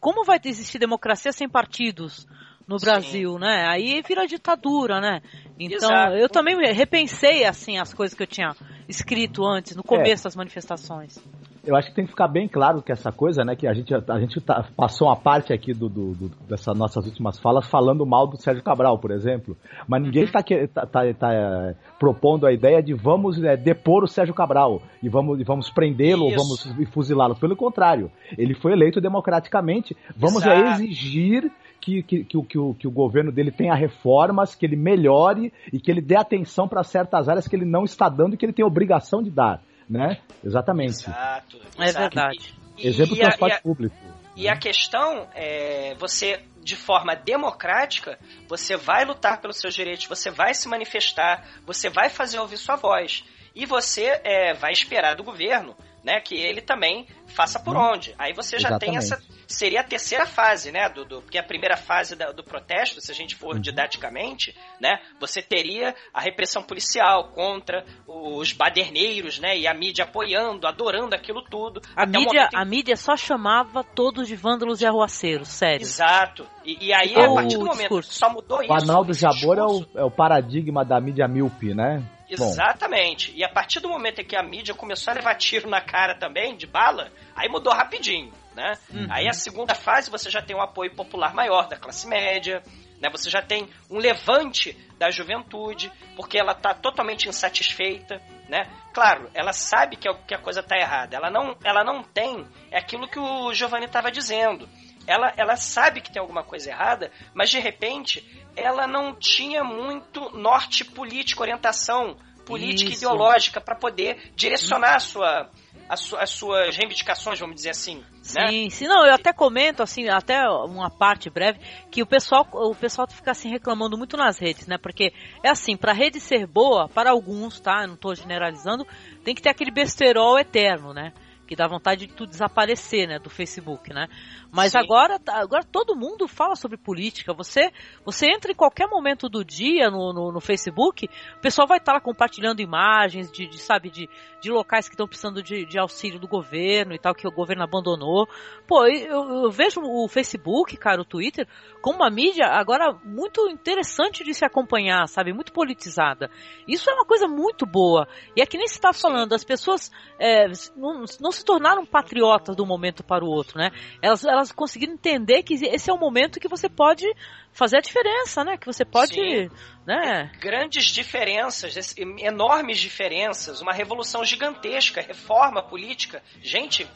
como vai existir democracia sem partidos no Brasil, né? Aí vira ditadura, né? Então, Exato. eu também repensei, assim, as coisas que eu tinha escrito antes, no começo das manifestações. Eu acho que tem que ficar bem claro que essa coisa, né, que a gente, a gente tá- passou uma parte aqui do, do- do- dessas nossas últimas falas falando mal do Sérgio Cabral, por exemplo, mas ninguém está tá, tá, tá, é, propondo a ideia de vamos é, depor o Sérgio Cabral e vamos, e vamos prendê-lo ou vamos fuzilá-lo. Pelo contrário, ele foi eleito democraticamente. Vamos é, exigir que, que, que, o- que, o, que o governo dele tenha reformas, que ele melhore e que ele dê atenção para certas áreas que ele não está dando e que ele tem obrigação de dar. Né? Exatamente. Exato. É verdade. E- Exemplo do e a- transporte a- público. E a questão é, você, de forma democrática, você vai lutar pelos seus direitos, você vai se manifestar, você vai fazer ouvir sua voz. E você é, vai esperar do governo né, que ele também faça por onde. Aí você já tem essa. Exatamente. Seria a terceira fase, né? Do, do- porque a primeira fase da- do protesto, se a gente for didaticamente, né? Você teria a repressão policial contra os baderneiros, né? E a mídia apoiando, adorando aquilo tudo. A o mídia, a mídia só chamava todos de vândalos e arruaceiros, sério. Exato. E, e aí, Ficou a partir do o momento discurso. só mudou isso. O Arnaldo Jabor é o, é o paradigma da mídia míope, né? Bom, Exatamente. E a partir do momento em que a mídia começou a levar tiro na cara também, de bala, aí mudou rapidinho, né? Uhum. Aí a segunda fase você já tem um apoio popular maior da classe média, né? Você já tem um levante da juventude, porque ela tá totalmente insatisfeita, né? Claro, ela sabe que, a- que a coisa tá errada. Ela não, ela não tem é aquilo que o Giovanni estava dizendo. Ela, ela sabe que tem alguma coisa errada, mas de repente ela não tinha muito norte político, orientação política e Isso. ideológica para poder direcionar a sua, a sua- as suas reivindicações, vamos dizer assim. né? Sim, sim, não, eu até comento, assim, até uma parte breve, que o pessoal, o pessoal fica assim reclamando muito nas redes, né? Porque é assim, pra rede ser boa, para alguns, tá? Eu não tô generalizando, tem que ter aquele besterol eterno, né? Que dá vontade de tudo desaparecer, né? Do Facebook, né? Mas Sim. agora, tá- agora todo mundo fala sobre política. Você, você entra em qualquer momento do dia no, no, no Facebook, o pessoal vai estar lá compartilhando imagens de, de, sabe, de, de locais que estão precisando de, de auxílio do governo e tal, que o governo abandonou. Pô, eu, eu vejo o Facebook, cara, o Twitter, como uma mídia agora muito interessante de se acompanhar, sabe? Muito politizada. Isso é uma coisa muito boa. E é que nem se está falando, as pessoas é, não, não se tornaram patriotas de um momento para o outro, né? Elas, elas conseguiram entender que esse é o momento que você pode fazer a diferença, né? Que você pode, Sim. né? Grandes diferenças, enormes diferenças, uma revolução gigantesca, reforma política. Gente,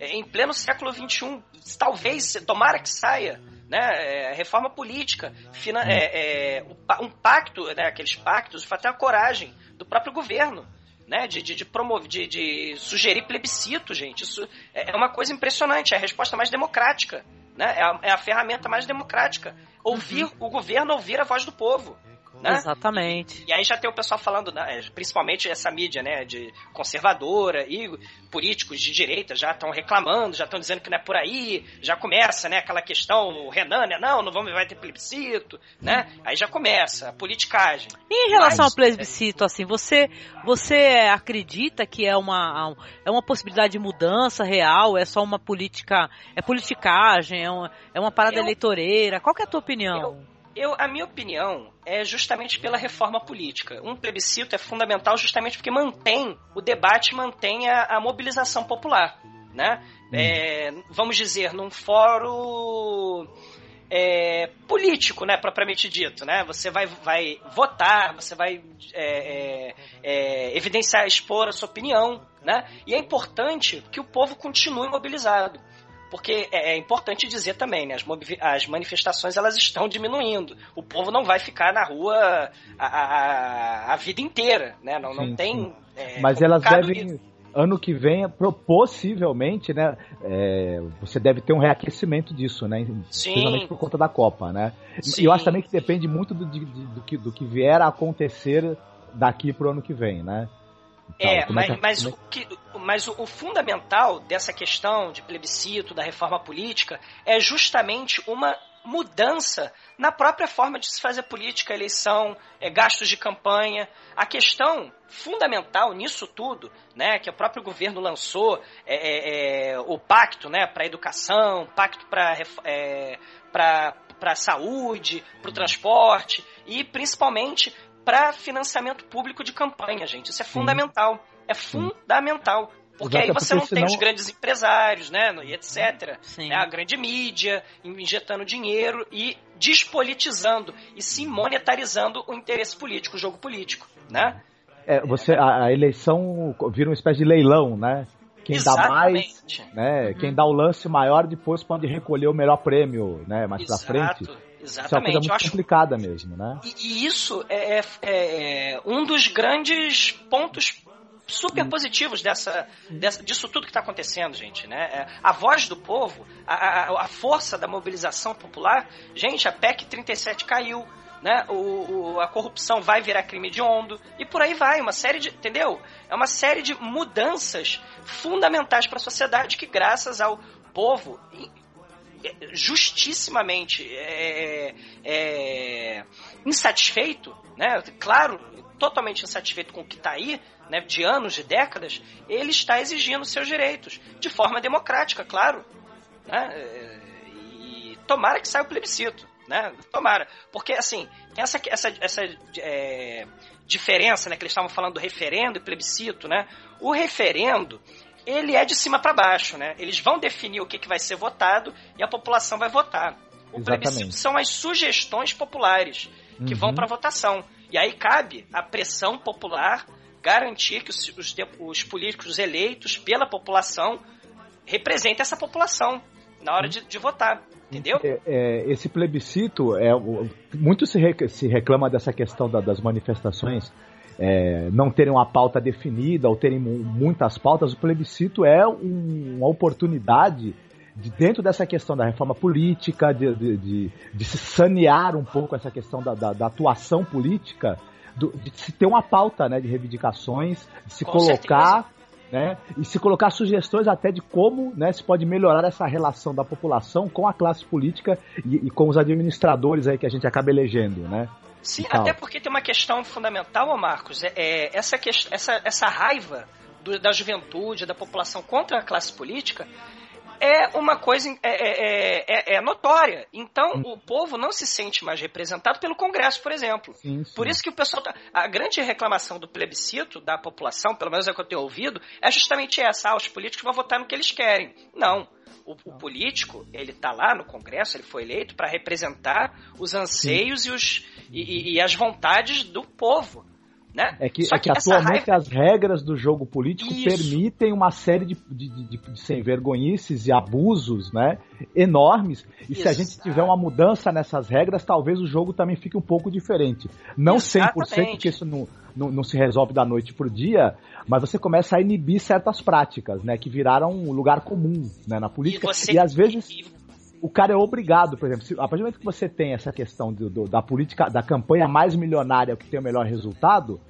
em pleno século XXI, talvez, tomara que saia, né? é, reforma política, é, é, um pacto, né? aqueles pactos, até a coragem do próprio governo. Né, de, de, de promover, de, de sugerir plebiscito, gente. Isso é é uma coisa impressionante, é a resposta mais democrática Né? É, a, é a ferramenta mais democrática. Ouvir o governo, ouvir a voz do povo. Né? Exatamente. E aí já tem o pessoal falando, né, principalmente essa mídia, né, de conservadora e políticos de direita já estão reclamando, já estão dizendo que não é por aí, já começa, né, aquela questão, o Renan, né, não, não vamos, vai ter plebiscito, né? Aí já começa a politicagem. E em relação Mas, ao plebiscito, assim, você você acredita que é uma é uma possibilidade de mudança real, é só uma política, é politicagem, é uma, é uma parada eu, eleitoreira? Qual é a tua opinião? Eu, eu, a minha opinião é justamente pela reforma política. Um plebiscito é fundamental justamente porque mantém o debate, mantém a, a mobilização popular, né? Hum. É, vamos dizer, num fórum é, político, né, propriamente dito, né? Você vai, vai votar, você vai é, é, é evidenciar, expor a sua opinião, né? E é importante que o povo continue mobilizado porque é, é, importante dizer também, né, as, as, manifestações elas estão diminuindo. O povo não vai ficar na rua a, a, a vida inteira, né? Não, sim, não tem. É, Mas elas devem. Isso. Ano que vem, possivelmente, né? É, você deve ter um reaquecimento disso, né? Sim. Principalmente por conta da Copa, né? Sim. E eu acho também que depende muito do, do, do, que, do que vier a acontecer daqui pro ano que vem, né? É, mas, é, mas, o que, mas o, o, fundamental dessa questão de plebiscito, da reforma política, é justamente uma mudança na própria forma de se fazer política, eleição, é, gastos de campanha. A questão fundamental nisso tudo, né, que o próprio governo lançou, é, é, é o pacto né, para a educação, pacto para é, para a saúde, para o transporte e principalmente para financiamento público de campanha, gente. Isso é fundamental. É fundamental. Porque Exato, aí você não senão... tem os grandes empresários, né, e etc. Né, a grande mídia injetando dinheiro e despolitizando e se monetarizando o interesse político, o jogo político, né? É, você, a, a eleição vira uma espécie de leilão, né? Quem Exatamente. dá mais, né? Uhum. Quem dá o lance maior depois pode recolher o melhor prêmio, né? Mais pra frente. Exatamente. Isso é uma coisa muito complicada mesmo, né? E, e isso é, é, é, um dos grandes pontos super positivos dessa, dessa, disso tudo que está acontecendo, gente. Né? É, a voz do povo, a, a, a, força da mobilização popular, gente, a PEC 37 caiu. Né? O, o, a corrupção vai virar crime de ondo e por aí vai, uma série de, entendeu? É uma série de mudanças fundamentais para a sociedade que graças ao povo justissimamente é, é, insatisfeito, né? Claro, totalmente insatisfeito com o que está aí, né? De anos, de décadas, ele está exigindo seus direitos de forma democrática, claro, né? E tomara que saia o plebiscito, né? Tomara, porque assim essa essa essa é, diferença, né? Que eles estavam falando do referendo e plebiscito, né? O referendo ele é de cima para baixo, né? Eles vão definir o que, que vai ser votado e a população vai votar. O Exatamente. plebiscito são as sugestões populares que uhum. vão para votação. E aí cabe a pressão popular garantir que os, os, os, políticos eleitos pela população representem essa população na hora de, de votar. Entendeu? É, é, esse plebiscito, é, muito se, se reclama dessa questão da, das manifestações é, não terem uma pauta definida ou terem muitas pautas, o plebiscito é um, uma oportunidade de, dentro dessa questão da reforma política, de, de, de, de se sanear um pouco essa questão da, da, da atuação política, do, de se ter uma pauta né, de reivindicações, de se Com colocar. Né, e se colocar sugestões até de como né, se pode melhorar essa relação da população com a classe política e, e com os administradores aí que a gente acaba elegendo, né? Sim, até porque tem uma questão fundamental, ô Marcos, é, é essa, essa, essa raiva do, da juventude, da população contra a classe política, é uma coisa é, é, é, é notória. Então, o povo não se sente mais representado pelo Congresso, por exemplo. Sim, sim. Por isso que o pessoal. Tá, a grande reclamação do plebiscito da população, pelo menos é o que eu tenho ouvido, é justamente essa: ah, os políticos vão votar no que eles querem. Não. O, o político, ele está lá no Congresso, ele foi eleito para representar os anseios e, os, e, e, as vontades do povo. Né? É que, é que, que atualmente raiva... as regras do jogo político Isso. permitem uma série de, de, de, de sem vergonhices e abusos né, enormes. E Exato. se a gente tiver uma mudança nessas regras, talvez o jogo também fique um pouco diferente. Não Exatamente. 100%, porque isso não, não, não se resolve da noite para o dia, mas você começa a inibir certas práticas, né, que viraram um lugar comum né, na política. E, você... e às vezes o cara é obrigado, por exemplo, se, a partir do momento que você tem essa questão do, do, da política, da campanha mais milionária que tem o melhor resultado,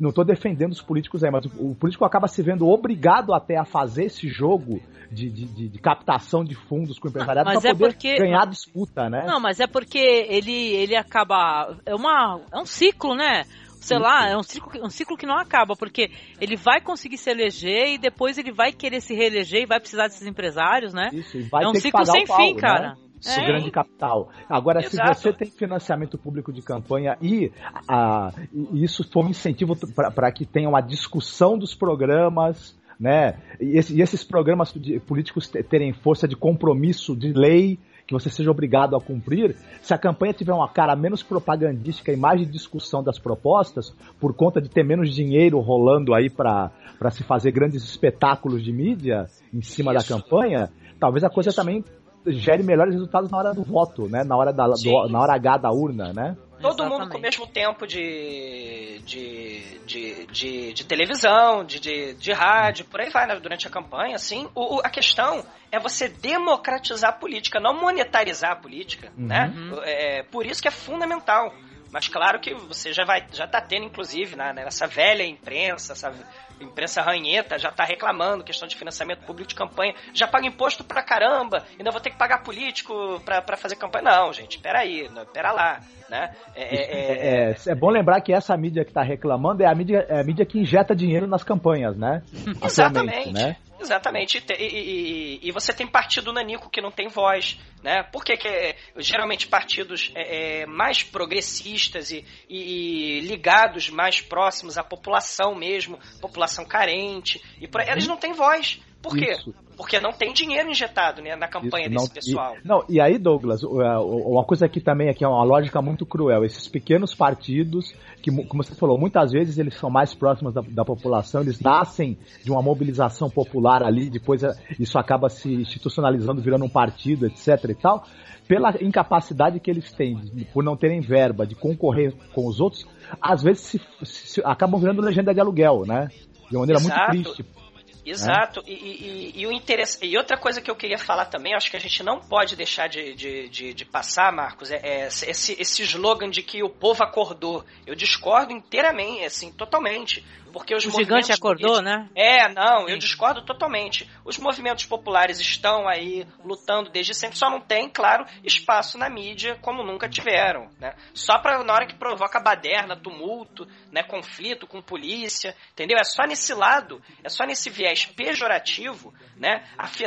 não estou defendendo os políticos aí, mas o, o, político acaba se vendo obrigado até a fazer esse jogo de, de, de, de captação de fundos com o empresariado para é poder porque... ganhar disputa, né? Não, mas é porque ele, ele acaba. É, uma, é um ciclo, né? Sei lá, é um ciclo, um ciclo que não acaba, porque ele vai conseguir se eleger e depois ele vai querer se reeleger e vai precisar desses empresários, né? Isso, e vai é um ciclo sem pau, fim, né? cara. É. grande capital. Agora, Exato. se você tem financiamento público de campanha e, a, e isso for um incentivo para que tenha uma discussão dos programas, né? E, esse, e esses programas políticos terem força de compromisso de lei, que você seja obrigado a cumprir, se a campanha tiver uma cara menos propagandística e mais de discussão das propostas, por conta de ter menos dinheiro rolando aí para se fazer grandes espetáculos de mídia em cima Isso. da campanha, talvez a coisa também gere melhores resultados na hora do voto, né? Na hora, da, do, na hora H da urna, né? Todo Exatamente. mundo com o mesmo tempo de, de, de, de, de televisão, de, de, de, rádio, por aí vai, né? durante a campanha, assim. O, o, a questão é você democratizar a política, não monetarizar a política, uhum. né? É, por isso que é fundamental. Mas claro que você já vai, já tá tendo, inclusive, né, nessa velha imprensa, essa imprensa ranheta já tá reclamando questão de financiamento público de campanha, já paga imposto pra caramba, ainda vou ter que pagar político pra, pra fazer campanha. Não, gente, peraí, pera lá, né? *laughs* É, é, é, é, bom lembrar que essa mídia que tá reclamando é a mídia, é a mídia que injeta dinheiro nas campanhas, né? *laughs* Exatamente. Né? Exatamente. E, e, e, você tem partido nanico que não tem voz, né? Por que, que é, geralmente partidos é, é, mais progressistas e, e, ligados mais próximos à população mesmo, população carente, e por, eles não têm voz. Por quê? Isso. Porque não tem dinheiro injetado né, na campanha Isso, desse pessoal. E, não, e aí, Douglas, uma coisa aqui também aqui é uma lógica muito cruel. Esses pequenos partidos, que, como você falou, muitas vezes eles são mais próximos da, da população, eles nascem de uma mobilização popular ali, depois é, isso acaba se institucionalizando, virando um partido, etc e tal. Pela incapacidade que eles têm, por não terem verba de concorrer com os outros, às vezes se, se, acabam virando legenda de aluguel, né? De uma maneira Exato. muito triste Exato. É? E, e, e, o interesse, e outra coisa que eu queria falar também, acho que a gente não pode deixar de, de, de, de passar, Marcos, é, é, esse, esse slogan de que o povo acordou. Eu discordo inteiramente, assim, totalmente. Porque os o gigante acordou, né? É, não, eu discordo totalmente. Os movimentos populares estão aí lutando desde sempre, só não tem, claro, espaço na mídia como nunca tiveram, né? Só para na hora que provoca baderna, tumulto, né, conflito com polícia, entendeu? É só nesse lado, é só nesse viés pejorativo, né,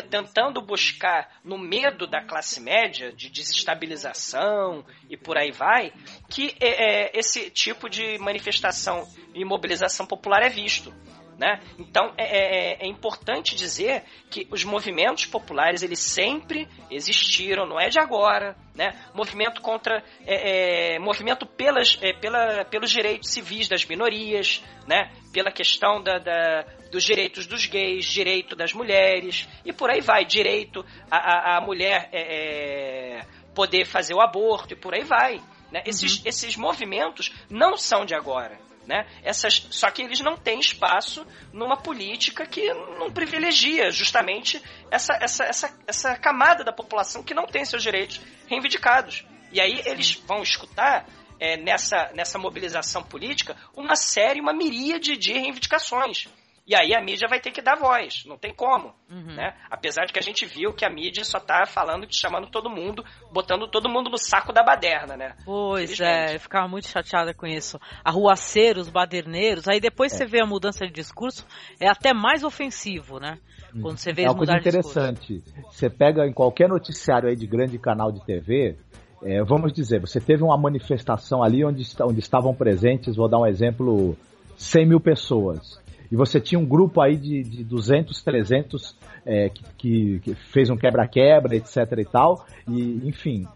tentando buscar no medo da classe média de desestabilização e por aí vai, que é, é esse tipo de manifestação e mobilização popular é visto. Né? Então é, é, é, importante dizer que os movimentos populares eles sempre existiram, não é de agora, né? Movimento contra, é, é movimento pelas, é, pela, pelos direitos civis das minorias, né? Pela questão da, da, dos direitos dos gays, direito das mulheres e por aí vai, direito a, a mulher é, poder fazer o aborto e por aí vai. Né? Esses, uhum. esses movimentos não são de agora. Né? Essas, só que eles não têm espaço numa política que não privilegia justamente essa, essa, essa, essa camada da população que não tem seus direitos reivindicados. E aí eles vão escutar é, nessa, nessa mobilização política uma série, uma miríade de reivindicações. E aí a mídia vai ter que dar voz, não tem como, uhum. né? Apesar de que a gente viu que a mídia só tá falando, chamando todo mundo, botando todo mundo no saco da baderna, né? Pois é, eu ficava muito chateada com isso. Arruaceiros, baderneiros, aí depois é. você vê a mudança de discurso, é até mais ofensivo, né? Quando você vê é uma coisa interessante. Você pega em qualquer noticiário aí de grande canal de TV, é, vamos dizer, você teve uma manifestação ali onde, onde estavam presentes, vou dar um exemplo, 100 mil pessoas e você tinha um grupo aí de, de 200, 300 é, que, que, que, fez um quebra-quebra, etc e tal, e enfim,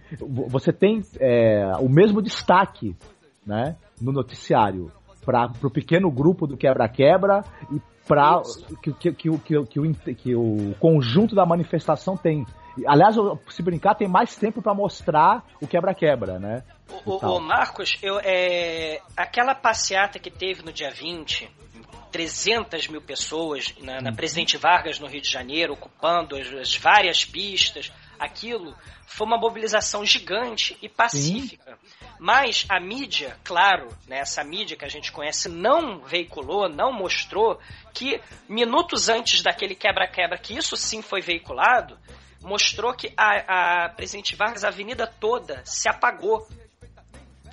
você tem é, o mesmo destaque né, no noticiário para o pequeno grupo do quebra-quebra e para que, que, que, que, que, que o conjunto da manifestação tem. Aliás, se brincar, tem mais tempo para mostrar o quebra-quebra, né? O, o, o Marcos, eu, é, aquela passeata que teve no dia 20, 300 mil pessoas na, na, uhum. Presidente Vargas, no Rio de Janeiro, ocupando as, as várias pistas. aquilo foi uma mobilização gigante e pacífica. Sim. Mas a mídia, claro, né, essa mídia que a gente conhece não veiculou, não mostrou que minutos antes daquele quebra-quebra, que isso sim foi veiculado, mostrou que a, a Presidente Vargas, a avenida toda, se apagou.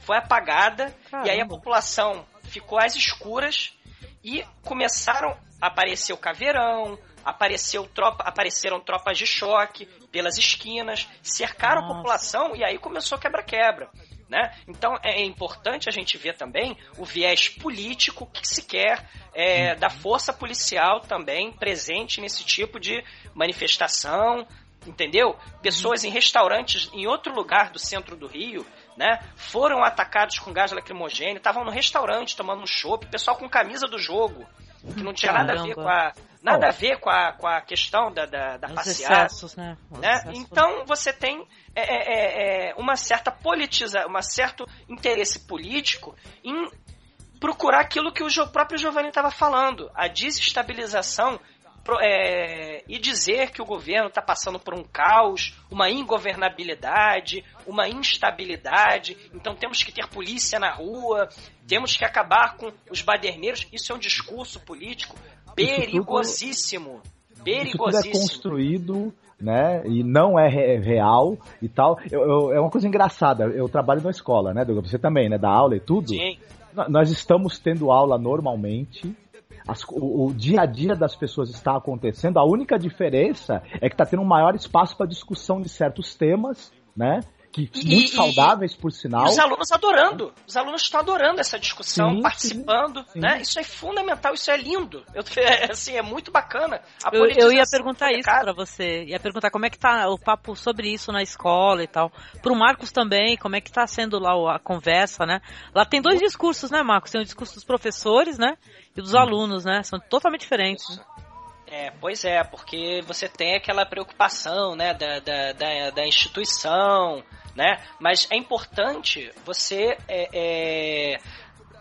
Foi apagada Caramba. e aí a população ficou às escuras e começaram a aparecer o caveirão, apareceu tropa, apareceram tropas de choque pelas esquinas, cercaram Nossa. a população e aí começou quebra-quebra. Né? Então é importante a gente ver também o viés político que se quer é, uhum. da força policial também presente nesse tipo de manifestação, entendeu? Pessoas em restaurantes em outro lugar do centro do Rio, né? Foram atacados com gás lacrimogêneo, estavam no restaurante tomando um chopp, pessoal com camisa do jogo, que não tinha Caramba. nada a ver com a nada a ver com a, com a questão da, da, da. Excessos, né? né? Então você tem é, é, é, é, uma certa politiza, um certo interesse político em procurar aquilo que o próprio Giovanni estava falando, a desestabilização é, e dizer que o governo está passando por um caos, uma ingovernabilidade, uma instabilidade, então temos que ter polícia na rua, temos que acabar com os baderneiros. Isso é um discurso político perigosíssimo. Perigosíssimo. Isso tudo é construído né? E não é real e tal. Eu, eu, é uma coisa engraçada. Eu trabalho na escola, né, Douglas? Você também, né? Da aula e tudo. Sim. Nós estamos tendo aula normalmente as, o, o, dia a dia das pessoas está acontecendo, a única diferença é que está tendo um maior espaço para discussão de certos temas, né? Que, e, muito e, saudáveis, por sinal. E os alunos adorando. Os alunos estão adorando essa discussão, sim, participando, sim, né? Isso é fundamental, isso é lindo. Eu, *laughs* é, assim, é muito bacana. Eu, eu, ia perguntar isso para você. Ia perguntar como é que tá o papo sobre isso na escola e tal. Pro Marcos também, como é que tá sendo lá a conversa, né? Lá tem dois discursos, né, Marcos? Tem o discurso dos professores, né? E dos alunos, né? São totalmente diferentes. É, pois é, porque você tem aquela preocupação, né, da, da, da, da instituição, né? Mas é importante você é, é,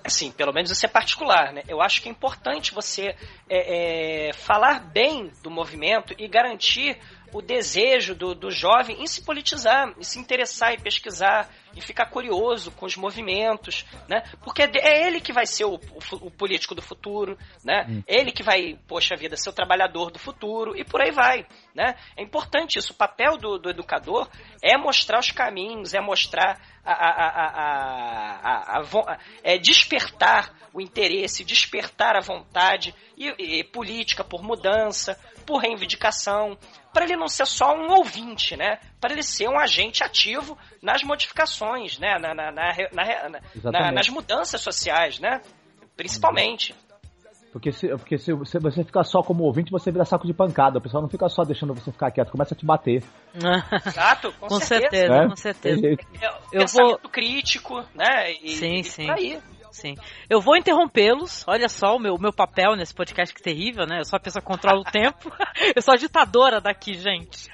assim, pelo menos isso é particular, né? Eu acho que é importante você é, é, falar bem do movimento e garantir o desejo do, do jovem em se politizar, em se interessar e pesquisar, e ficar curioso com os movimentos, né? Porque é, é ele que vai ser o, o, o político do futuro, né? Hum. Ele que vai, poxa vida, ser o trabalhador do futuro e por aí vai, né? É importante isso. O papel do, do educador é mostrar os caminhos, é mostrar a, a, a, a, é despertar o interesse, despertar a vontade e, e política por mudança, por reivindicação, para ele não ser só um ouvinte, né? Para ele ser um agente ativo nas modificações, né? Na, na, na, na nas mudanças sociais, né? Principalmente. Porque, se, porque se, se, você ficar só como ouvinte, você vira saco de pancada. O pessoal não fica só deixando você ficar quieto, começa a te bater. *laughs* Exato, com, com certeza. certeza é? Com certeza. É, eu pensamento vou... crítico, né? E, sim, e sim. Aí. Sim. Eu vou interrompê-los. Olha só o meu, meu papel nesse podcast que é terrível, né? Eu sou a pessoa que controla o tempo. *laughs* Eu sou a ditadora daqui, gente.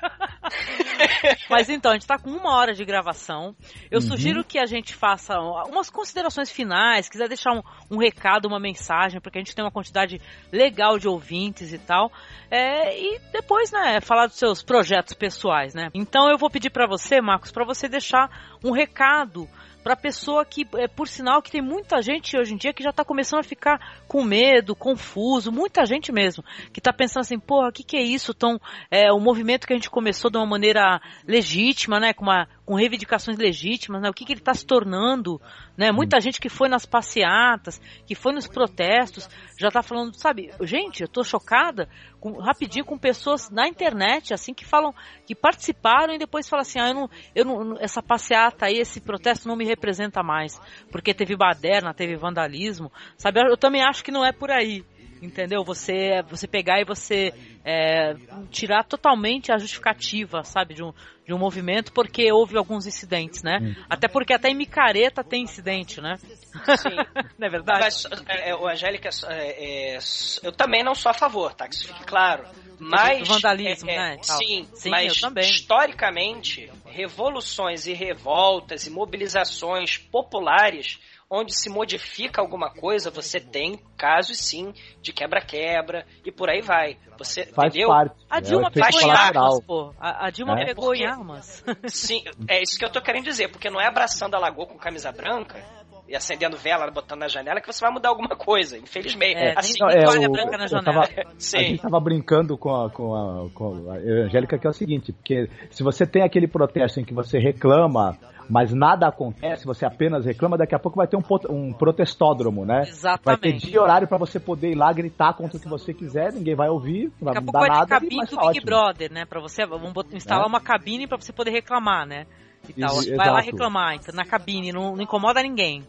*laughs* Mas então, a gente tá com uma hora de gravação. Eu uhum. sugiro que a gente faça umas considerações finais, quiser deixar um, um recado, uma mensagem, porque a gente tem uma quantidade legal de ouvintes e tal. É, e depois, né, falar dos seus projetos pessoais, né? Então eu vou pedir para você, Marcos, para você deixar um recado para pessoa que, é, por sinal, que tem muita gente hoje em dia que já está começando a ficar com medo, confuso, muita gente mesmo, que está pensando assim, porra, o que, que é isso? Então, é, o movimento que a gente começou de uma maneira legítima, né, com, uma, com reivindicações legítimas, né, o que, que ele está se tornando, né, muita gente que foi nas passeatas, que foi nos protestos, já está falando, sabe, gente, eu estou chocada, com, rapidinho, com pessoas na internet, assim, que falam, que participaram e depois falam assim, ah, eu não, eu não, essa passeata aí, esse protesto não me representa mais, porque teve baderna, teve vandalismo, sabe? Eu também acho que não é por aí entendeu? Você você pegar e você é, tirar totalmente a justificativa, sabe, de um, de um movimento porque houve alguns incidentes, né? Hum. Até porque até em micareta tem incidente, né? Sim. *laughs* não é verdade? Mas, é, o Angélica, é, é, eu também não sou a favor, tá? Que isso fique claro. Mas. vandalismo, é, é, né? Sim, sim, mas historicamente, revoluções e revoltas e mobilizações populares onde se modifica alguma coisa, você tem casos sim de quebra-quebra e por aí vai. Você Faz entendeu? parte. A Dilma É o pegou em armas, pô. A, a Dilma É. pegou Porque- em armas. *laughs* Sim, é isso que eu tô querendo dizer, porque não é abraçando a lagoa com camisa branca e acendendo vela, botando na janela, que você vai mudar alguma coisa, infelizmente. É, assim, nem- nem toalha o- branca na janela. *laughs* tava- a Sim. gente tava brincando com a, com, a, com a Angélica que é o seguinte, porque se você tem aquele protesto em que você reclama, mas nada acontece, você apenas reclama, daqui a pouco vai ter um, um protestódromo, né? Vai ter Exatamente. dia horário pra você poder ir lá gritar contra o que você quiser, ninguém vai ouvir, não vai Daqui a pouco mudar vai ter nada, cabine do tá Big ótimo. Brother, né? Pra você, vamos instalar É. uma cabine pra você poder reclamar, né? E tal. Isso, vai lá exato. reclamar, então, na cabine, não, não incomoda ninguém.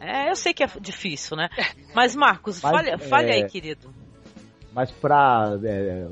É, eu sei que é difícil, né? Mas, Marcos, Mas, fale, fale é, aí, querido. Mas pra, é,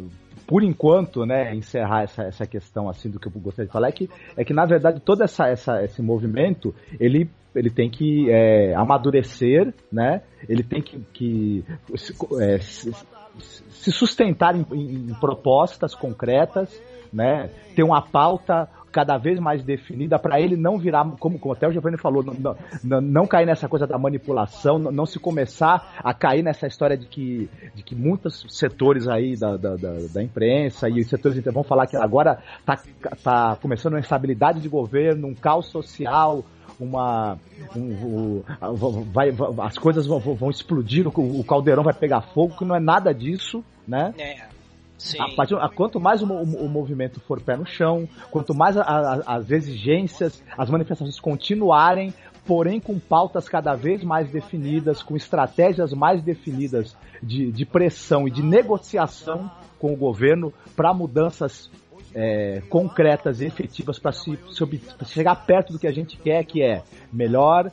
por enquanto, né, encerrar essa, essa questão assim do que eu gostaria de falar, é que, é que na verdade todo essa, essa, esse movimento, ele, ele tem que é, amadurecer, né, ele tem que, que se, é, se- se sustentar em, em- propostas concretas, né, ter uma pauta cada vez mais definida para ele não virar, como, como até o Giovanni falou, não, não- não, cair nessa coisa da manipulação, não, não se começar a cair nessa história de que, de que muitos setores aí da, da, da, da imprensa e os setores vão falar que agora tá, tá começando uma instabilidade de governo, um caos social, uma um- um- vai, vai- as coisas vão, vão explodir, o, o caldeirão vai pegar fogo, que não é nada disso, né? É. Sim. A partir- a- quanto mais o, mo- o movimento for pé no chão, quanto mais a- a- as exigências, as manifestações continuarem, porém com pautas cada vez mais definidas, com estratégias mais definidas de, de pressão e de negociação com o governo para mudanças é, concretas e efetivas para se, se chegar perto do que a gente quer, que é melhor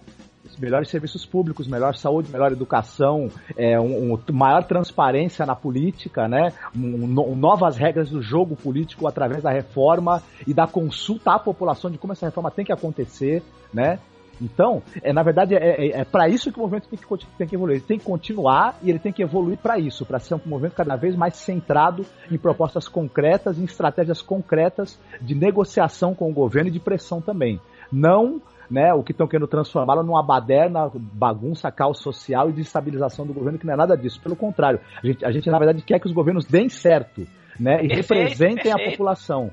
melhores serviços públicos, melhor saúde, melhor educação, é, um, um- maior transparência na política, né? Um, no- novas regras do jogo político através da reforma e da consulta à população de como essa reforma tem que acontecer, né? Então, é, na verdade, é, é, para isso que o movimento tem que, tem que evoluir. Ele tem que continuar e ele tem que evoluir para isso, para ser um movimento cada vez mais centrado em propostas concretas, em estratégias concretas de negociação com o governo e de pressão também. Não né, o que estão querendo transformá-lo numa baderna, bagunça, caos social e desestabilização do governo, que não é nada disso. Pelo contrário, a gente, a gente na verdade quer que os governos deem certo, né, e Perfeito, representem a população.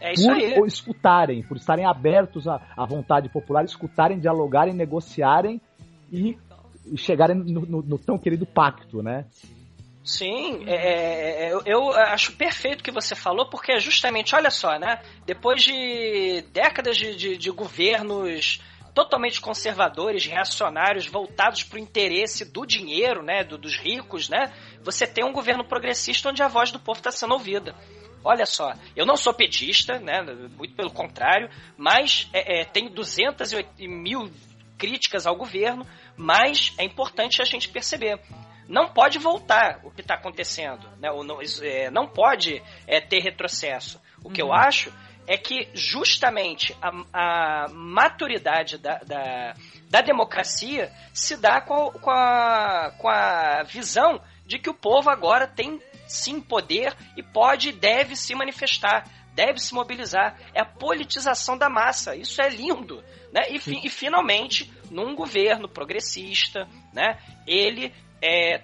É isso por aí. escutarem, por estarem abertos à, à vontade popular, escutarem, dialogarem, negociarem e, e chegarem no, no- no tão querido pacto, né? Sim, é, é, eu, eu acho perfeito o que você falou, porque é justamente, olha só, né? Depois de décadas de, de, de governos totalmente conservadores, reacionários, voltados para o interesse do dinheiro, né? do- dos ricos, né? Você tem um governo progressista onde a voz do povo está sendo ouvida. Olha só, eu não sou petista, né? Muito pelo contrário, mas é, é, tenho 200 e mil críticas ao governo, mas é importante a gente perceber. Não pode voltar o que está acontecendo, né? Ou não, é, não pode é, ter retrocesso. O que eu acho é que justamente a, a maturidade da, da, da democracia se dá com a, com, a, com a visão de que o povo agora tem sim poder e pode e deve se manifestar, deve se mobilizar. É a politização da massa. Isso é lindo. Né? E, fi- e finalmente, num governo progressista, né? ele é,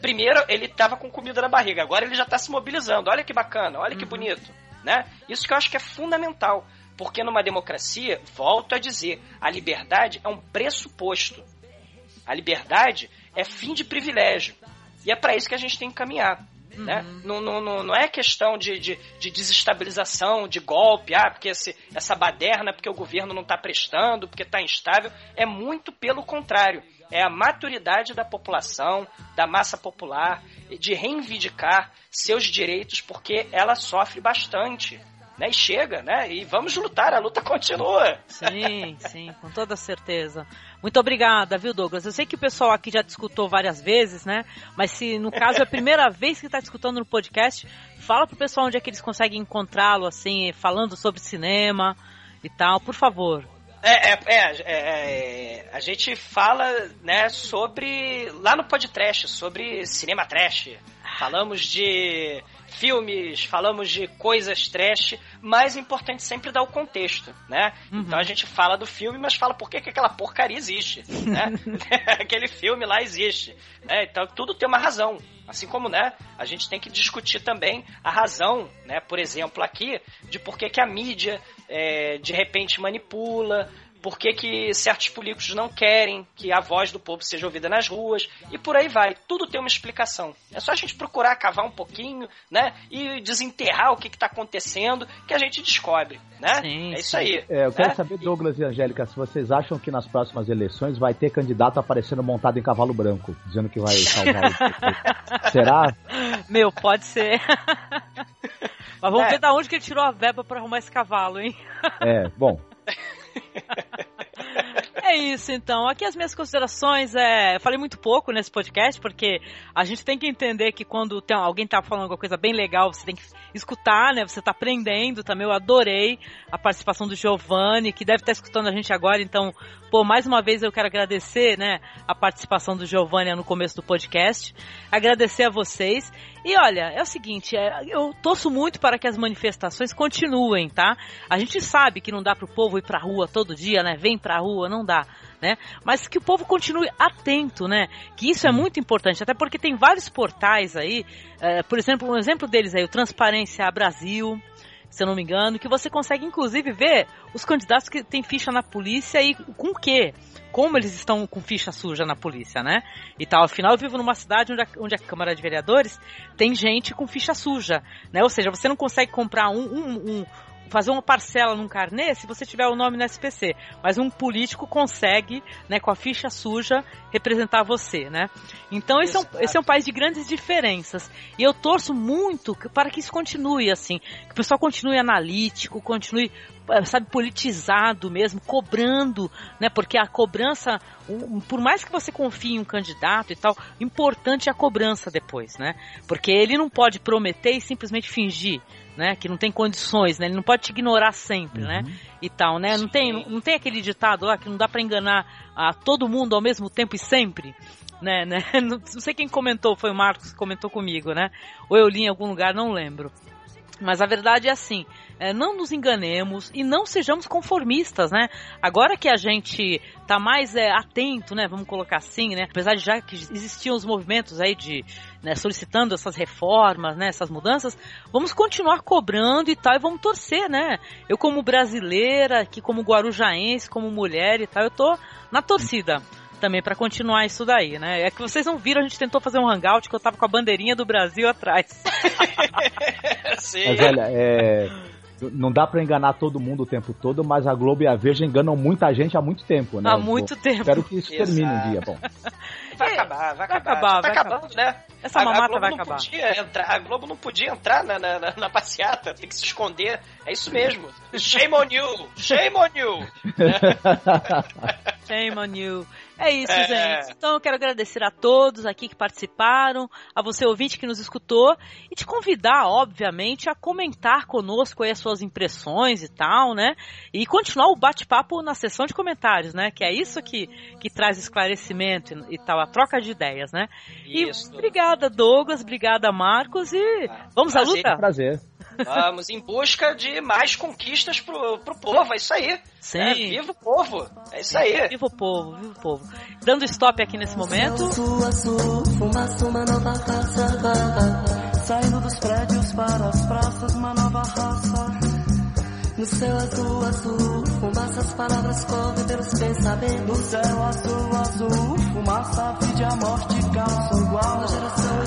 primeiro ele estava com comida na barriga, agora ele já está se mobilizando. Olha que bacana, olha que bonito, né? Isso que eu acho que é fundamental, porque numa democracia, volto a dizer, a liberdade é um pressuposto. A liberdade é fim de privilégio. E é para isso que a gente tem que caminhar. Né? Não, não, não, não é questão de, de, de desestabilização, de golpe, ah, porque esse, essa baderna, porque o governo não está prestando, porque está instável. É muito pelo contrário. É a maturidade da população, da massa popular, de reivindicar seus direitos, porque ela sofre bastante. Né? E chega, né? E vamos lutar, a luta continua. Sim, sim, com toda certeza. Muito obrigada, viu, Douglas? Eu sei que o pessoal aqui já te escutou várias vezes, né? Mas se no caso é a primeira *laughs* vez que está escutando no podcast, fala pro pessoal onde é que eles conseguem encontrá-lo, assim, falando sobre cinema e tal, por favor. É, é, é, é, é, a gente fala, né, sobre lá no podcast, sobre cinema trash. Falamos de filmes, falamos de coisas trash, mas é importante sempre dar o contexto, né? Uhum. Então a gente fala do filme, mas fala por que, que aquela porcaria existe, *laughs* né? *laughs* Aquele filme lá existe, né? Então tudo tem uma razão. Assim como, né, a gente tem que discutir também a razão, né, por exemplo, aqui, de por que, que a mídia é, de repente manipula, por que, que certos políticos não querem que a voz do povo seja ouvida nas ruas, e por aí vai. Tudo tem uma explicação. É só a gente procurar cavar um pouquinho, né? E desenterrar o que está acontecendo, que a gente descobre, né? Sim, é isso aí. É, eu quero né? saber, Douglas e Angélica, se vocês acham que nas próximas eleições vai ter candidato aparecendo montado em cavalo branco, dizendo que vai salvar o *laughs* Será? Meu, pode ser. Mas vamos É. ver da onde que ele tirou a verba pra arrumar esse cavalo, hein? *laughs* É, bom. É isso, então. Aqui as minhas considerações. É... Eu falei muito pouco nesse podcast, porque a gente tem que entender que quando tem alguém tá falando alguma coisa bem legal, você tem que escutar, né? Você tá aprendendo também. Eu adorei a participação do Giovanni, que deve estar escutando a gente agora. Então, pô, mais uma vez eu quero agradecer, né? A participação do Giovanni no começo do podcast. Agradecer a vocês. E olha, é o seguinte, é, eu torço muito para que as manifestações continuem, tá? A gente sabe que não dá pro povo ir pra rua todo dia, né? Vem pra rua, não dá, né? Mas que o povo continue atento, né? Que isso é muito importante, até porque tem vários portais aí, é, por exemplo, um exemplo deles aí, o Transparência Brasil, se eu não me engano, que você consegue inclusive ver os candidatos que têm ficha na polícia e com o quê? Como eles estão com ficha suja na polícia, né? E tal. Afinal, eu vivo numa cidade onde a, onde a Câmara de Vereadores tem gente com ficha suja, né? Ou seja, você não consegue comprar um, um, um fazer uma parcela num carnê se você tiver o nome no SPC, mas um político consegue, né, com a ficha suja, representar você, né? Então esse é, um, esse é um país de grandes diferenças e eu torço muito para que isso continue assim, que o pessoal continue analítico, continue eh, sabe, politizado mesmo, cobrando, né? Porque a cobrança, por mais que você confie em um candidato e tal, importante é a cobrança depois, né? Porque ele não pode prometer e simplesmente fingir, né? Que não tem condições, né? Ele não pode te ignorar sempre, né? E tal, né? Não tem, não tem aquele ditado lá que não dá para enganar a todo mundo ao mesmo tempo e sempre. Né, né? *laughs* Não, não sei quem comentou, foi o Marcos que comentou comigo, né? Ou eu li em algum lugar, não lembro. Mas a verdade é assim, é, não nos enganemos e não sejamos conformistas, né? Agora que a gente tá mais é, atento, né? Vamos colocar assim, né? Apesar de já que existiam os movimentos aí de né, solicitando essas reformas, né? Essas mudanças, vamos continuar cobrando e tal e vamos torcer, né? Eu como brasileira, aqui como guarujaense, como mulher e tal, eu tô na torcida também para continuar isso daí, né? É que vocês não viram, a gente tentou fazer um hangout que eu tava com a bandeirinha do Brasil atrás. *laughs* Sim. Mas olha, é, não dá pra enganar todo mundo o tempo todo, mas a Globo e a Veja enganam muita gente há muito tempo, né? Há muito Bom, tempo. Espero que isso termine um Exato. dia, bom. *laughs* Vai acabar, vai acabar. acabar, Já tá vai acabando, né? Essa A- mamata a Globo vai não acabar. Podia entrar, a Globo não podia entrar na, na, na- na passeata, tem que se esconder. É isso mesmo. Shame on you! Shame on you! *laughs* Shame on you. É isso, É. gente. Então eu quero agradecer a todos aqui que participaram, a você ouvinte que nos escutou e te convidar, obviamente, a comentar conosco aí as suas impressões e tal, né? E continuar o bate-papo na sessão de comentários, né? Que é isso que, que traz esclarecimento e, e tal, a troca de ideias, né? Isso. E obrigada, Douglas, obrigada, Marcos, e vamos à prazer. luta? Prazer. Vamos em busca de mais conquistas pro, pro povo, é isso aí. Sim. É, viva o povo! É isso aí. Viva o povo, viva o povo. Dando stop aqui nesse momento. Sul a sul, fumaça, uma nova raça. Saindo dos prédios para as praças, uma nova raça. No céu azul, azul, fumaça, as palavras correm pelos pensamentos. No céu azul, azul, fumaça, a vida e a morte calçam igual. Uma geração em